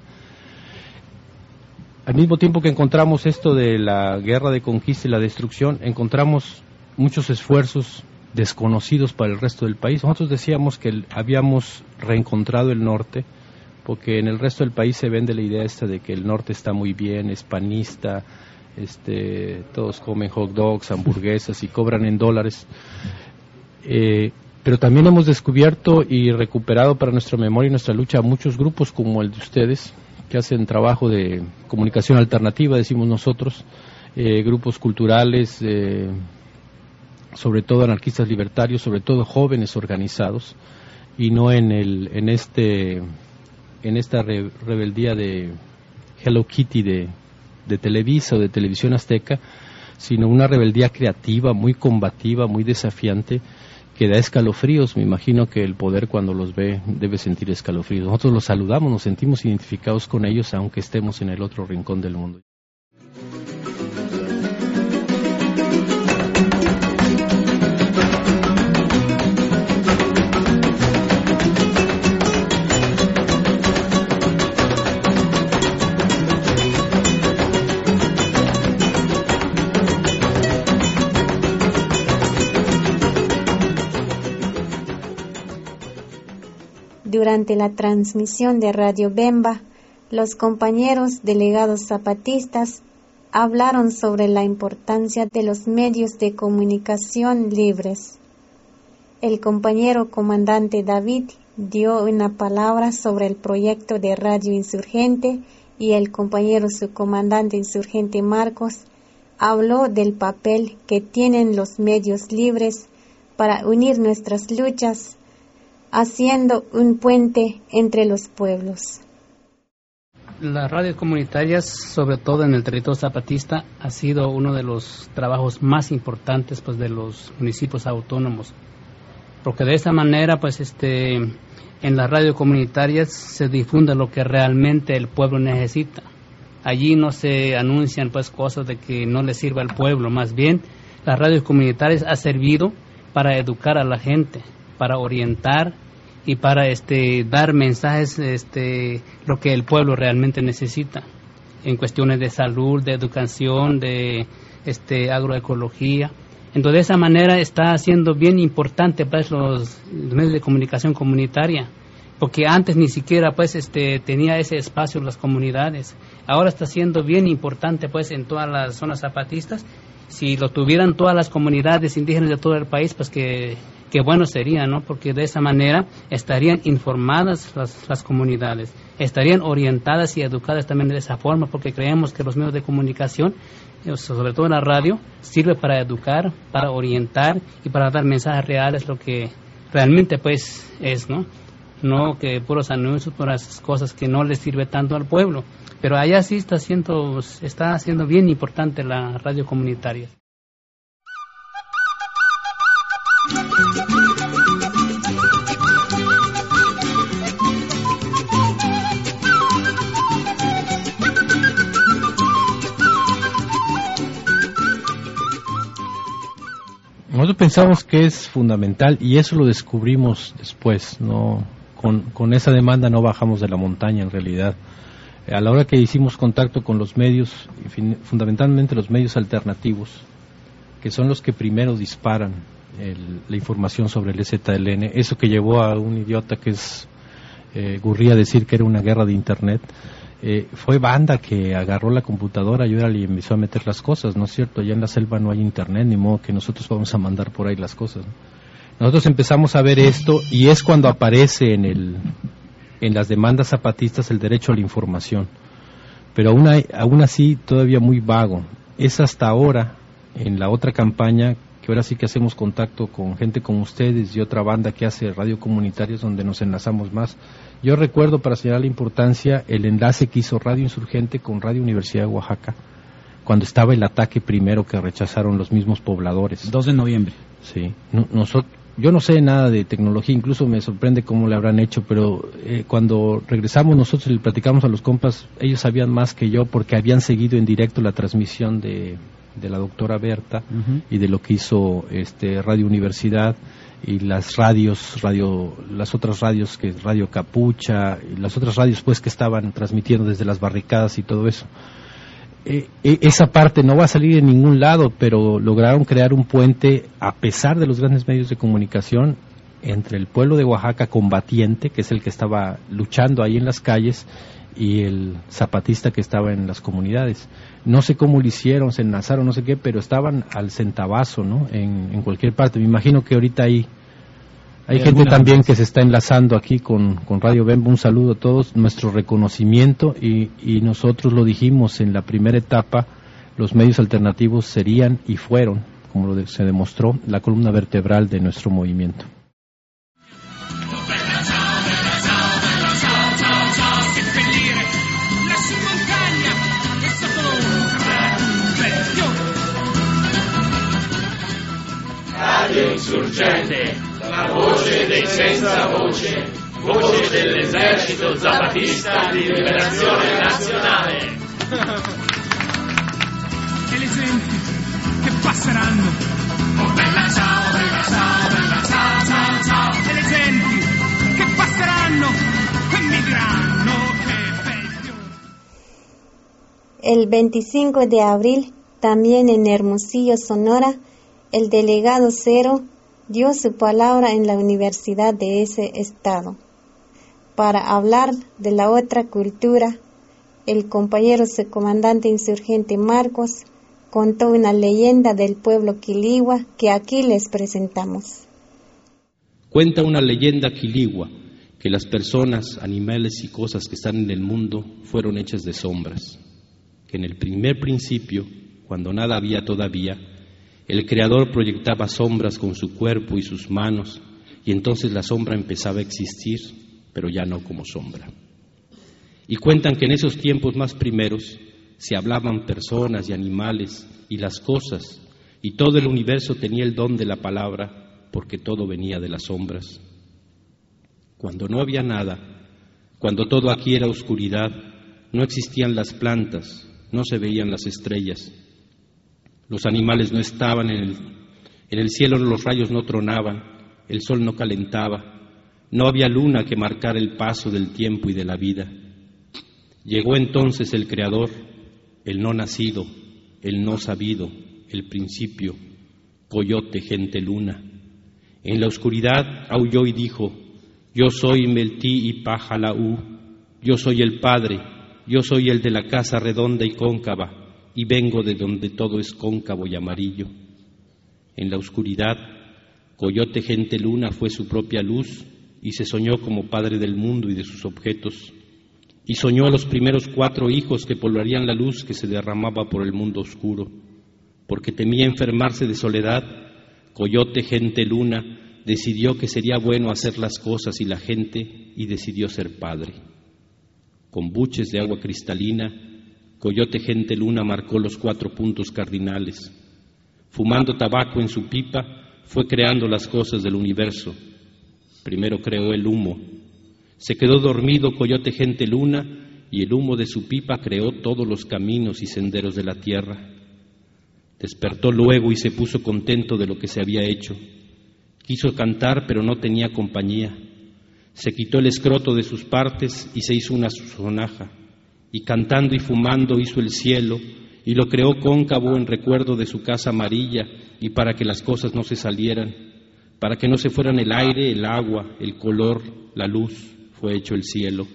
S14: al mismo tiempo que encontramos esto de la guerra de conquista y la destrucción, encontramos muchos esfuerzos desconocidos para el resto del país. Nosotros decíamos que habíamos reencontrado el norte, porque en el resto del país se vende la idea esta de que el norte está muy bien, es panista, este, todos comen hot dogs, hamburguesas y cobran en dólares. Eh, pero también hemos descubierto y recuperado para nuestra memoria y nuestra lucha muchos grupos como el de ustedes, que hacen trabajo de comunicación alternativa, decimos nosotros, eh, grupos culturales, eh, sobre todo anarquistas libertarios, sobre todo jóvenes organizados, y no en, el, en, este, en esta rebeldía de Hello Kitty de, de Televisa o de Televisión Azteca, sino una rebeldía creativa, muy combativa, muy desafiante, que da escalofríos. Me imagino que el poder cuando los ve debe sentir escalofríos. Nosotros los saludamos, nos sentimos identificados con ellos aunque estemos en el otro rincón del mundo.
S2: Durante la transmisión de Radio Bemba, los compañeros delegados zapatistas hablaron sobre la importancia de los medios de comunicación libres. El compañero comandante David dio una palabra sobre el proyecto de Radio Insurgente y el compañero subcomandante insurgente Marcos habló del papel que tienen los medios libres para unir nuestras luchas, haciendo un puente entre los pueblos
S15: las radios comunitarias, sobre todo en el territorio zapatista, ha sido uno de los trabajos más importantes pues, de los municipios autónomos. Porque de esa manera, pues, este, en las radios comunitarias se difunde lo que realmente el pueblo necesita. Allí no se anuncian pues cosas de que no le sirva al pueblo, más bien las radios comunitarias ha servido para educar a la gente, para orientar y para este dar mensajes este lo que el pueblo realmente necesita en cuestiones de salud, de educación, de este agroecología. Entonces de esa manera está haciendo bien importante pues los, medios de comunicación comunitaria, porque antes ni siquiera pues este tenía ese espacio en las comunidades. Ahora está siendo bien importante pues en todas las zonas zapatistas. Si lo tuvieran todas las comunidades indígenas de todo el país, pues que qué bueno sería, ¿no? Porque de esa manera estarían informadas las, comunidades, estarían orientadas y educadas también de esa forma, porque creemos que los medios de comunicación, eh, sobre todo la radio, sirve para educar, para orientar y para dar mensajes reales, lo que realmente pues es, ¿no? No que puros anuncios, puras cosas que no les sirve tanto al pueblo. Pero allá sí está siendo, está haciendo bien importante la radio comunitaria.
S14: Pensamos que es fundamental y eso lo descubrimos después, no con, esa demanda no bajamos de la montaña en realidad. A la hora que hicimos contacto con los medios, fundamentalmente los medios alternativos, que son los que primero disparan la información sobre el ZLN, eso que llevó a un idiota que es eh, Gurría a decir que era una guerra de Internet, eh, fue banda que agarró la computadora y ahora le empezó a meter las cosas, ¿no es cierto? Allá en la selva no hay Internet, ni modo que nosotros vamos a mandar por ahí las cosas. Nosotros empezamos a ver esto y es cuando aparece en, el, en las demandas zapatistas el derecho a la información, pero aún, aún así todavía muy vago. Es hasta ahora, en la otra campaña, que ahora sí que hacemos contacto con gente como ustedes y otra banda que hace radio comunitarios donde nos enlazamos más. Yo recuerdo, para señalar la importancia, el enlace que hizo Radio Insurgente con Radio Universidad de Oaxaca, cuando estaba el ataque primero que rechazaron los mismos pobladores.
S16: 2 de noviembre.
S14: Sí. nosotros, yo no sé nada de tecnología, incluso me sorprende cómo le habrán hecho, pero eh, cuando regresamos nosotros y le platicamos a los compas, ellos sabían más que yo porque habían seguido en directo la transmisión de de la doctora Berta y de lo que hizo este Radio Universidad y las radios, radio, las otras radios que Radio Capucha y las otras radios pues que estaban transmitiendo desde las barricadas y todo eso. Eh, eh, esa parte no va a salir en ningún lado, pero lograron crear un puente a pesar de los grandes medios de comunicación entre el pueblo de Oaxaca combatiente, que es el que estaba luchando ahí en las calles, y el zapatista que estaba en las comunidades no sé cómo lo hicieron, se enlazaron, no sé qué, pero estaban al centavazo, ¿no? En, cualquier parte. Me imagino que ahorita hay, hay, gente también que se está enlazando aquí con, con Radio Bembo. Un saludo a todos, nuestro reconocimiento y, y nosotros lo dijimos en la primera etapa, los medios alternativos serían y fueron, como lo se demostró, la columna vertebral de nuestro movimiento.
S17: Radio Insurgente, la voce dei senza voce, voce dell'esercito zapatista di liberazione nazionale.
S18: e le genti che passeranno. Oh bella ciao, bella ciao, bella ciao, ciao, ciao. E le genti che passeranno e mi diranno che bello.
S2: El 25 de abril, también en Hermosillo, Sonora, el delegado Cero dio su palabra en la universidad de ese estado. para hablar de la otra cultura, el compañero comandante insurgente Marcos contó una leyenda del pueblo quiligua que aquí les presentamos.
S14: Cuenta una leyenda quiligua que las personas, animales y cosas que están en el mundo fueron hechas de sombras, que en el primer principio, cuando nada había todavía, el Creador proyectaba sombras con su cuerpo y sus manos, y entonces la sombra empezaba a existir, pero ya no como sombra. Y cuentan que en esos tiempos más primeros se hablaban personas y animales y las cosas, y todo el universo tenía el don de la palabra, porque todo venía de las sombras cuando no había nada, cuando todo aquí era oscuridad, no existían las plantas, no se veían las estrellas, los animales no estaban en el, en el cielo, los rayos no tronaban, el sol no calentaba, no había luna que marcara el paso del tiempo y de la vida. Llegó entonces el Creador, el no nacido, el no sabido, el principio, coyote, gente luna. En la oscuridad aulló y dijo, yo soy Meltí y Pajalaú, yo soy el Padre, yo soy el de la casa redonda y cóncava, y vengo de donde todo es cóncavo y amarillo. En la oscuridad, Coyote Gente Luna fue su propia luz y se soñó como padre del mundo y de sus objetos. Y soñó a los primeros cuatro hijos que poblarían la luz que se derramaba por el mundo oscuro. Porque temía enfermarse de soledad, Coyote Gente Luna decidió que sería bueno hacer las cosas y la gente y decidió ser padre. Con buches de agua cristalina, Coyote Gente Luna marcó los cuatro puntos cardinales. Fumando tabaco en su pipa, fue creando las cosas del universo. Primero creó el humo. Se quedó dormido Coyote Gente Luna y el humo de su pipa creó todos los caminos y senderos de la tierra. Despertó luego y se puso contento de lo que se había hecho Quiso cantar, pero no tenía compañía. Se quitó el escroto de sus partes y se hizo una sonaja. Y cantando y fumando hizo el cielo y lo creó cóncavo en recuerdo de su casa amarilla y para que las cosas no se salieran, para que no se fueran el aire, el agua, el color, la luz, fue hecho el cielo.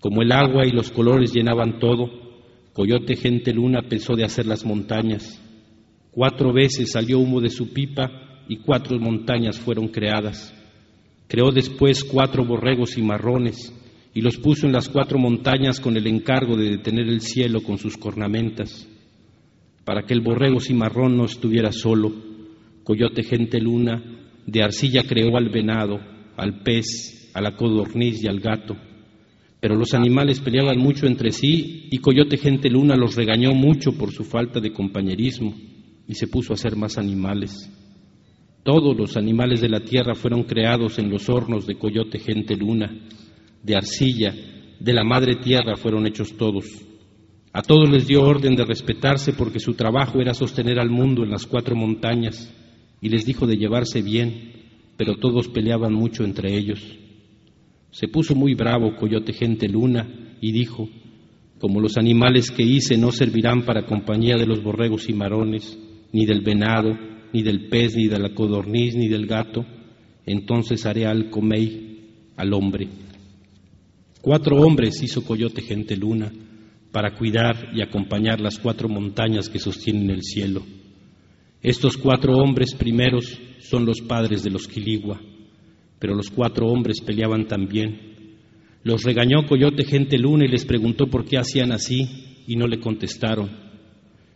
S14: Como el agua y los colores llenaban todo, Coyote Gente Luna pensó de hacer las montañas. Cuatro veces salió humo de su pipa y cuatro montañas fueron creadas. Creó después cuatro borregos y marrones y los puso en las cuatro montañas con el encargo de detener el cielo con sus cornamentas, para que el borrego cimarrón no estuviera solo. Coyote gente luna, de arcilla creó al venado, al pez, a la codorniz y al gato. Pero los animales peleaban mucho entre sí y Coyote gente luna los regañó mucho por su falta de compañerismo y se puso a hacer más animales. Todos los animales de la tierra fueron creados en los hornos de coyote gente luna, de arcilla, de la madre tierra fueron hechos todos. A todos les dio orden de respetarse porque su trabajo era sostener al mundo en las cuatro montañas y les dijo de llevarse bien, pero todos peleaban mucho entre ellos. Se puso muy bravo Coyote Gente Luna y dijo, como los animales que hice no servirán para compañía de los borregos y marones, ni del venado, ni del pez, ni de la codorniz, ni del gato, entonces haré al comey, al hombre. Cuatro hombres hizo Coyote Gente Luna para cuidar y acompañar las cuatro montañas que sostienen el cielo. Estos cuatro hombres primeros son los padres de los Quiligua, pero los cuatro hombres peleaban también. Los regañó Coyote Gente Luna y les preguntó por qué hacían así y no le contestaron.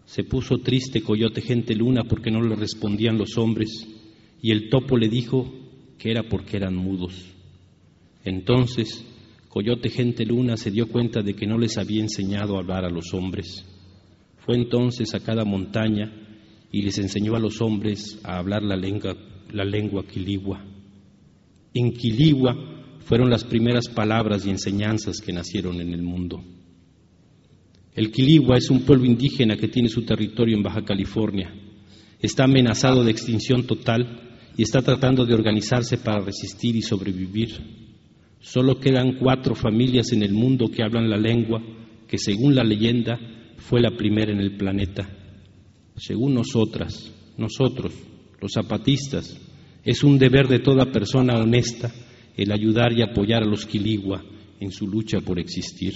S14: Se puso triste Coyote Gente Luna porque no le respondían los hombres y el topo le dijo que era porque eran mudos. Entonces Coyote Gente Luna se dio cuenta de que no les había enseñado a hablar a los hombres. Fue entonces a cada montaña y les enseñó a los hombres a hablar la lengua, la lengua quiligua. En quiligua fueron las primeras palabras y enseñanzas que nacieron en el mundo. El Quiligua es un pueblo indígena que tiene su territorio en Baja California. Está amenazado de extinción total y está tratando de organizarse para resistir y sobrevivir. Solo quedan cuatro familias en el mundo que hablan la lengua que, según la leyenda, fue la primera en el planeta. Según nosotras, nosotros, los zapatistas, es un deber de toda persona honesta el ayudar y apoyar a los quiligua en su lucha por existir.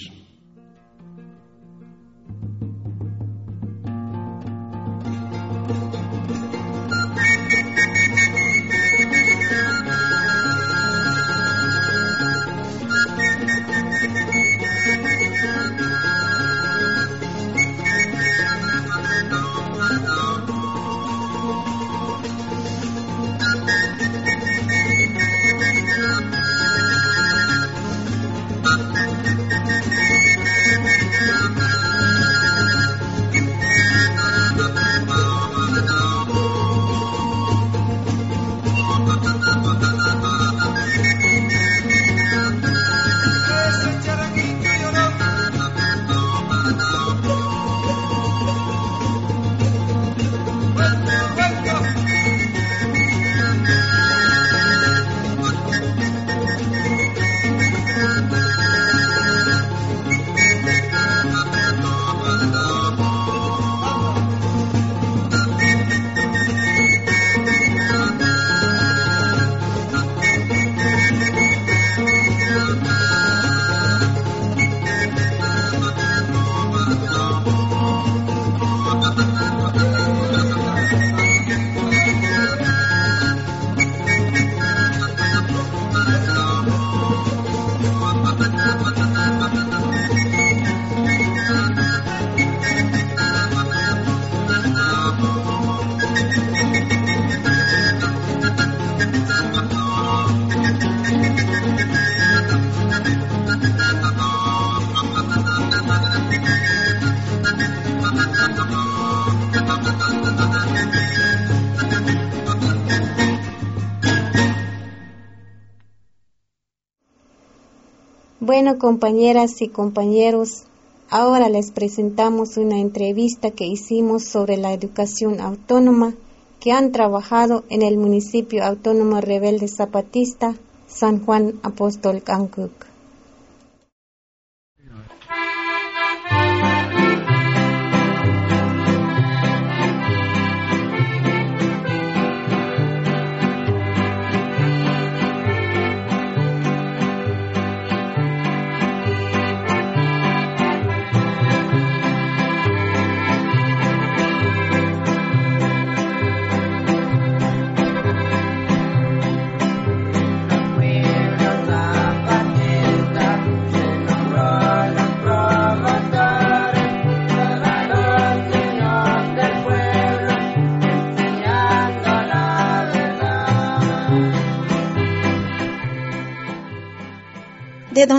S2: Bueno, compañeras y compañeros, ahora les presentamos una entrevista que hicimos sobre la educación autónoma que han trabajado en el municipio autónomo rebelde zapatista San Juan Apóstol Cancuc.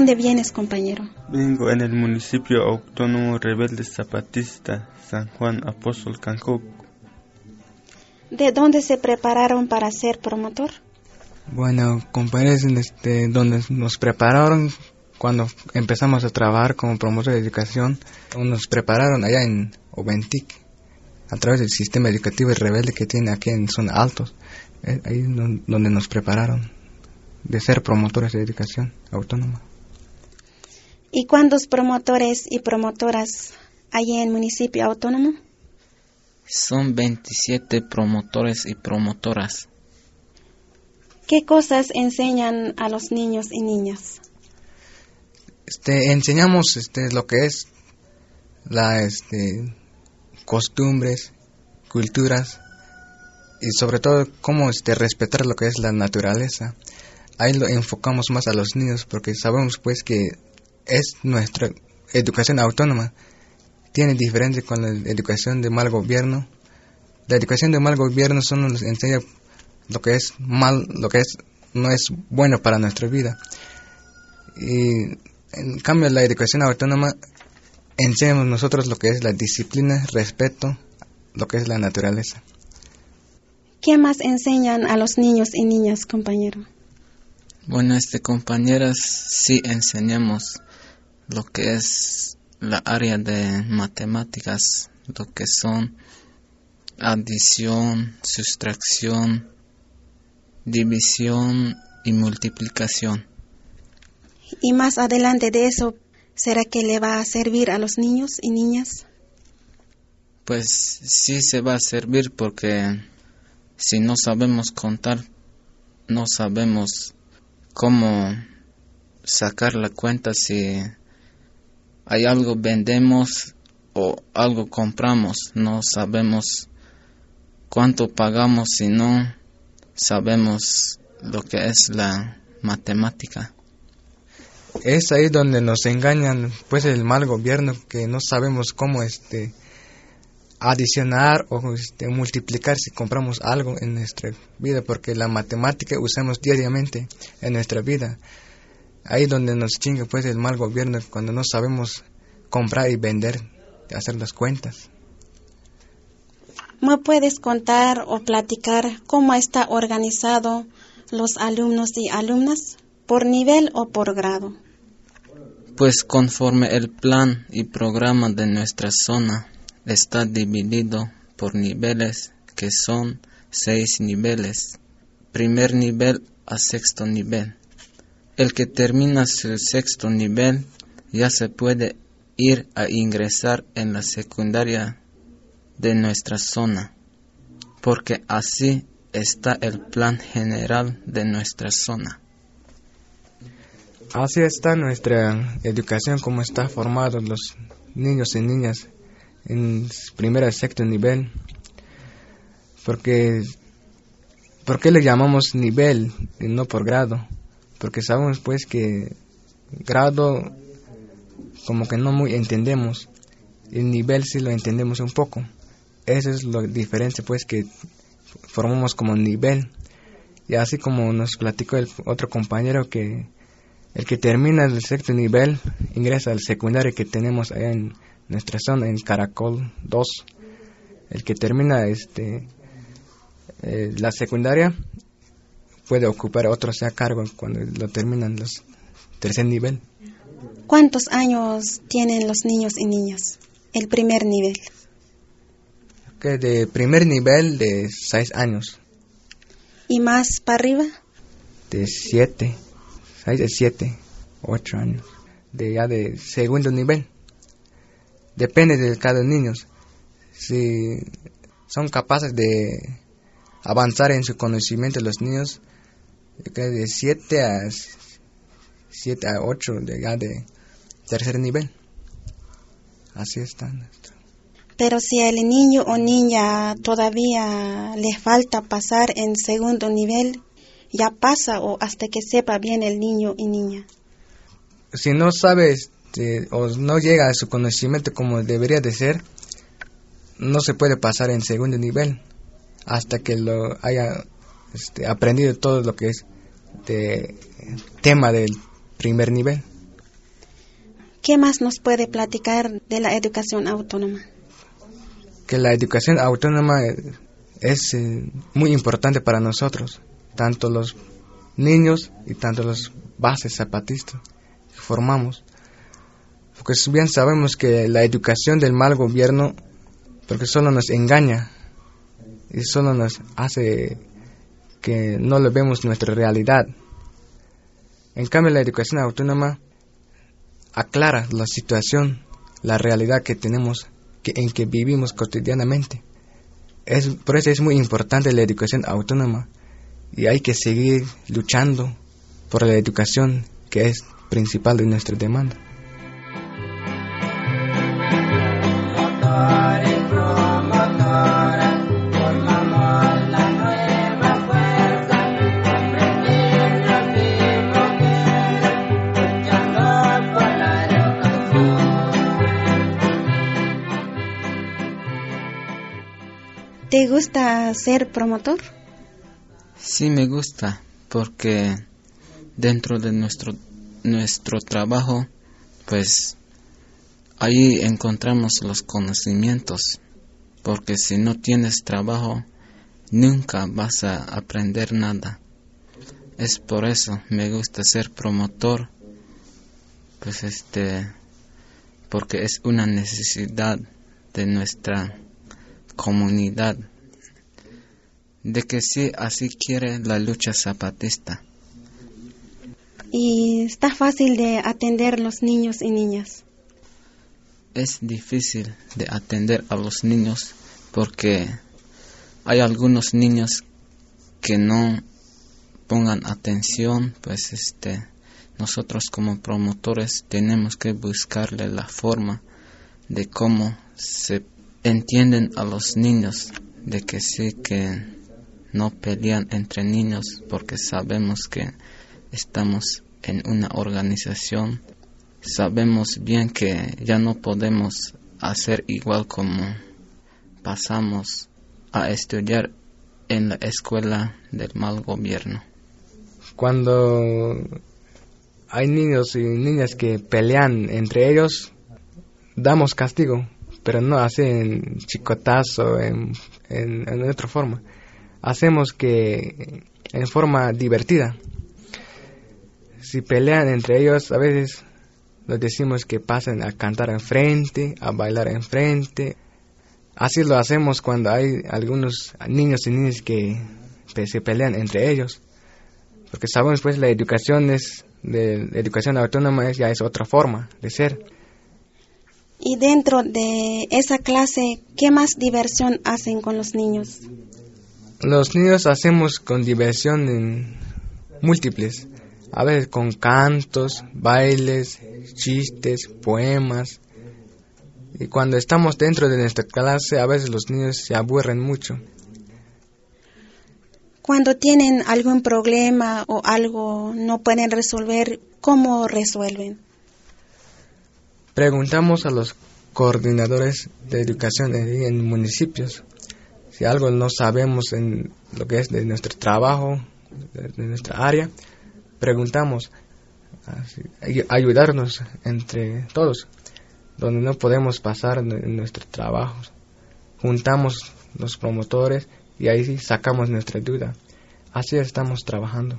S19: Dónde vienes, compañero?
S20: Vengo en el municipio autónomo rebelde zapatista San Juan Apóstol Cancuc.
S19: ¿De dónde se prepararon para ser promotor?
S21: Bueno, compañeros, este, donde nos prepararon cuando empezamos a trabajar como promotor de educación, nos prepararon allá en Oventic, a través del sistema educativo rebelde que tiene aquí en Zona Altos, eh, ahí donde nos prepararon de ser promotores de educación autónoma.
S19: ¿Y cuántos promotores y promotoras hay en el municipio autónomo?
S22: Son 27 promotores y promotoras.
S19: ¿Qué cosas enseñan a los niños y niñas?
S21: Este, enseñamos este, lo que es la este, costumbres, culturas y sobre todo cómo este, respetar lo que es la naturaleza ahí lo enfocamos más a los niños porque sabemos pues que es nuestra educación autónoma. Tiene diferencia con la educación de mal gobierno. La educación de mal gobierno solo nos enseña lo que es mal, lo que es no es bueno para nuestra vida. Y en cambio la educación autónoma enseñamos nosotros lo que es la disciplina, respeto, lo que es la naturaleza.
S19: ¿Qué más enseñan a los niños y niñas, compañero?
S22: Bueno, este compañeras sí enseñamos lo que es la área de matemáticas, lo que son adición, sustracción, división y multiplicación.
S19: Y más adelante de eso, ¿será que le va a servir a los niños y niñas?
S22: Pues sí se va a servir porque si no sabemos contar, no sabemos cómo sacar la cuenta si hay algo vendemos o algo compramos, no sabemos cuánto pagamos si no sabemos lo que es la matemática.
S21: Es ahí donde nos engañan pues el mal gobierno que no sabemos cómo este adicionar o este, multiplicar si compramos algo en nuestra vida porque la matemática usamos diariamente en nuestra vida. Ahí donde nos chinga pues el mal gobierno cuando no sabemos comprar y vender, hacer las cuentas.
S19: ¿Me puedes contar o platicar cómo está organizado los alumnos y alumnas por nivel o por grado?
S22: Pues conforme el plan y programa de nuestra zona está dividido por niveles que son seis niveles, primer nivel a sexto nivel. El que termina su sexto nivel ya se puede ir a ingresar en la secundaria de nuestra zona, porque así está el plan general de nuestra zona.
S21: Así está nuestra educación, como está formados los niños y niñas en primer y sexto nivel. Porque, ¿Por qué le llamamos nivel y no por grado? Porque sabemos pues que grado como que no muy entendemos. El nivel sí lo entendemos un poco. Esa es la diferencia pues que formamos como nivel. Y así como nos platicó el otro compañero que el que termina el sexto nivel ingresa al secundario que tenemos en nuestra zona, en Caracol 2. El que termina este eh, la secundaria puede ocupar otro sea cargo cuando lo terminan los tercer nivel.
S19: ¿Cuántos años tienen los niños y niñas? El primer nivel
S21: que de primer nivel de 6 años.
S19: ¿Y más para arriba?
S21: De 7, 6 de 7, 8 años. De ya de segundo nivel. Depende de cada niño. Si son capaces de avanzar en su conocimiento los niños, de 7 a 7 a 8 de ya de tercer nivel. Así están.
S19: Pero si el niño o niña todavía le falta pasar en segundo nivel, ya pasa o hasta que sepa bien el niño y niña.
S21: Si no sabe este, o no llega a su conocimiento como debería de ser, no se puede pasar en segundo nivel hasta que lo haya este, aprendido todo lo que es de tema del primer nivel.
S19: ¿Qué más nos puede platicar de la educación autónoma?
S21: que la educación autónoma es eh, muy importante para nosotros, tanto los niños y tanto los bases zapatistas que formamos. Porque bien sabemos que la educación del mal gobierno, porque solo nos engaña y solo nos hace que no le vemos nuestra realidad. En cambio, la educación autónoma aclara la situación, la realidad que tenemos en que vivimos cotidianamente. Es, por eso es muy importante la educación autónoma y hay que seguir luchando por la educación que es principal de nuestra demanda.
S19: ¿Te gusta ser promotor?
S22: Sí, me gusta, porque dentro de nuestro, nuestro trabajo, pues ahí encontramos los conocimientos, porque si no tienes trabajo, nunca vas a aprender nada. Es por eso me gusta ser promotor, pues este, porque es una necesidad de nuestra comunidad de que sí así quiere la lucha zapatista.
S19: ¿Y está fácil de atender los niños y niñas?
S22: Es difícil de atender a los niños porque hay algunos niños que no pongan atención, pues este nosotros como promotores tenemos que buscarle la forma de cómo se entienden a los niños, de que sí que no pelean entre niños porque sabemos que estamos en una organización, sabemos bien que ya no podemos hacer igual como pasamos a estudiar en la escuela del mal gobierno.
S21: Cuando hay niños y niñas que pelean entre ellos, damos castigo, pero no así en chicotazo, en, en, otra forma. Hacemos que en forma divertida. Si pelean entre ellos, a veces les decimos que pasen a cantar enfrente, a bailar enfrente. Así lo hacemos cuando hay algunos niños y niñas que se pelean entre ellos. Porque sabemos pues la educación es de la educación autónoma es, ya es otra forma de ser.
S19: Y dentro de esa clase, ¿qué más diversión hacen con los niños?
S21: Los niños hacemos con diversión en múltiples, a veces con cantos, bailes, chistes, poemas. Y cuando estamos dentro de nuestra clase, a veces los niños se aburren mucho.
S19: Cuando tienen algún problema o algo no pueden resolver, ¿cómo resuelven?
S21: Preguntamos a los coordinadores de educación en, en municipios si algo no sabemos en lo que es de nuestro trabajo, de, nuestra área, preguntamos, ayudarnos entre todos, donde no podemos pasar en nuestro trabajo. Juntamos los promotores y ahí sacamos nuestra duda. Así estamos trabajando.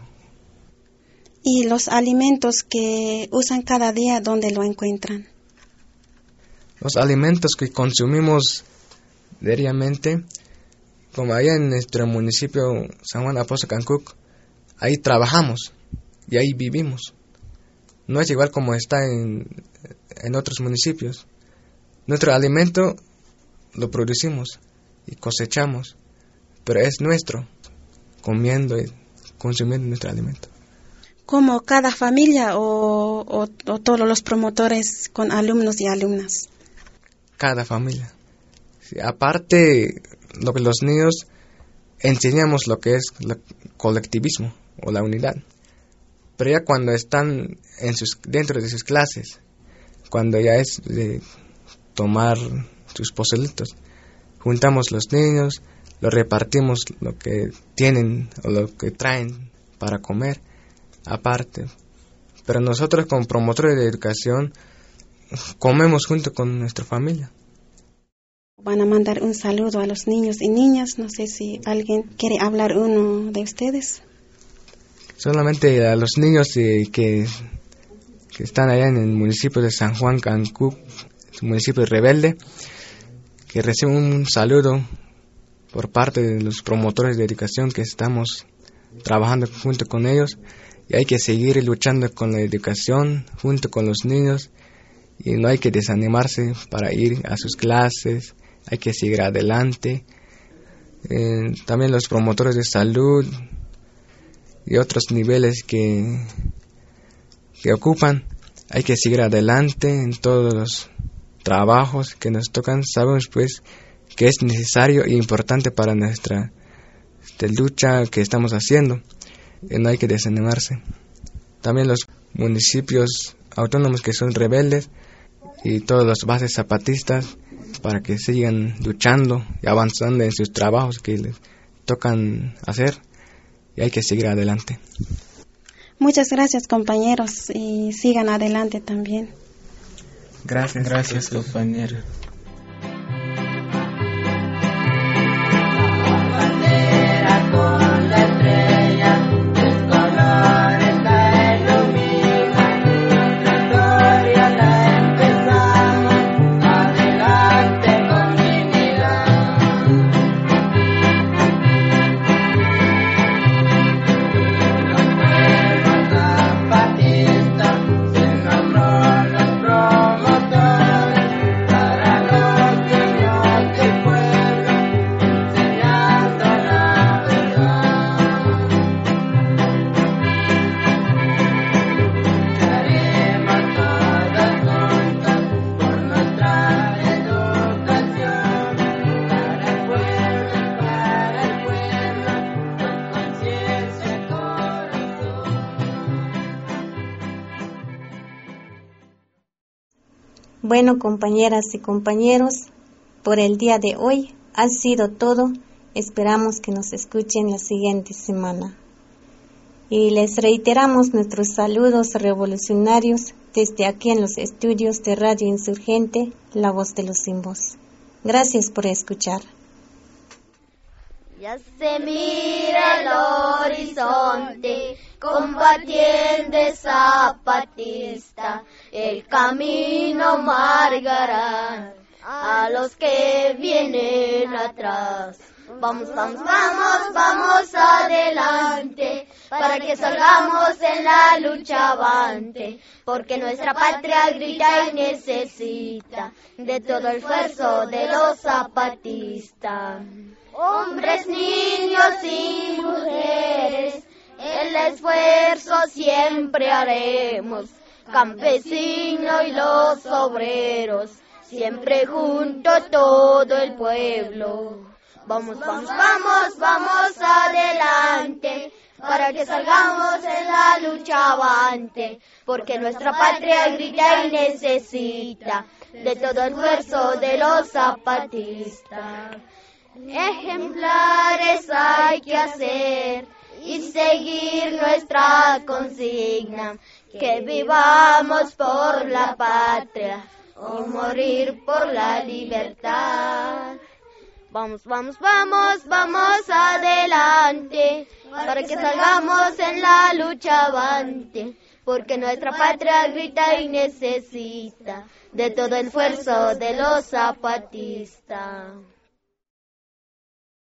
S19: ¿Y los alimentos que usan cada día, dónde lo encuentran?
S21: Los alimentos que consumimos diariamente, como allá en nuestro municipio San Juan Apóstol Cancuc, ahí trabajamos y ahí vivimos. No es igual como está en, en otros municipios. Nuestro alimento lo producimos y cosechamos, pero es nuestro, comiendo y consumiendo nuestro alimento.
S19: ¿Como cada familia o, o todos los promotores con alumnos y alumnas?
S21: Cada familia. Aparte, lo que los niños enseñamos lo que es colectivismo o la unidad. Pero ya cuando están en sus, dentro de sus clases, cuando ya es de tomar sus pozolitos, juntamos los niños, lo repartimos lo que tienen o lo que traen para comer aparte. Pero nosotros como promotores de educación comemos junto con nuestra familia.
S19: Van a mandar un saludo a los niños y niñas. No sé si alguien quiere hablar uno de ustedes.
S21: Solamente a los niños que, que, están allá en el municipio de San Juan Cancú, municipio rebelde, que reciben un saludo por parte de los promotores de educación que estamos trabajando junto con ellos y hay que seguir luchando con la educación junto con los niños y no hay que desanimarse para ir a sus clases, hay que seguir adelante. Eh, también los promotores de salud y otros niveles que, que ocupan, hay que seguir adelante en todos los trabajos que nos tocan. Sabemos pues que es necesario e importante para nuestra este, lucha que estamos haciendo y no hay que desanimarse. También los municipios autónomos que son rebeldes y todas las bases zapatistas para que sigan luchando y avanzando en sus trabajos que les tocan hacer y hay que seguir adelante.
S19: Muchas gracias compañeros y sigan adelante también.
S21: Gracias,
S22: gracias compañero.
S2: Bueno, compañeras y compañeros, por el día de hoy ha sido todo. Esperamos que nos escuchen la siguiente semana. Y les reiteramos nuestros saludos revolucionarios desde aquí en los estudios de Radio Insurgente, La Voz de los Sin. Gracias por escuchar.
S23: Ya se mira el horizonte, combatiendo zapatista, el camino margará a los que vienen atrás. Vamos, vamos, vamos, vamos adelante, para que salgamos en la lucha avante, porque nuestra patria grita y necesita de todo el esfuerzo de los zapatistas. Hombres, niños y mujeres, el esfuerzo siempre haremos, campesino y los obreros, siempre junto todo el pueblo. Vamos, vamos, vamos, vamos adelante, para que salgamos en la lucha avante, porque nuestra patria grita y necesita de todo el esfuerzo de los zapatistas. Ejemplares hay que hacer y seguir nuestra consigna, que vivamos por la patria o morir por la libertad. Vamos, vamos, vamos, vamos adelante, para que salgamos en la lucha avante, porque nuestra patria grita y necesita de todo el esfuerzo de los zapatistas.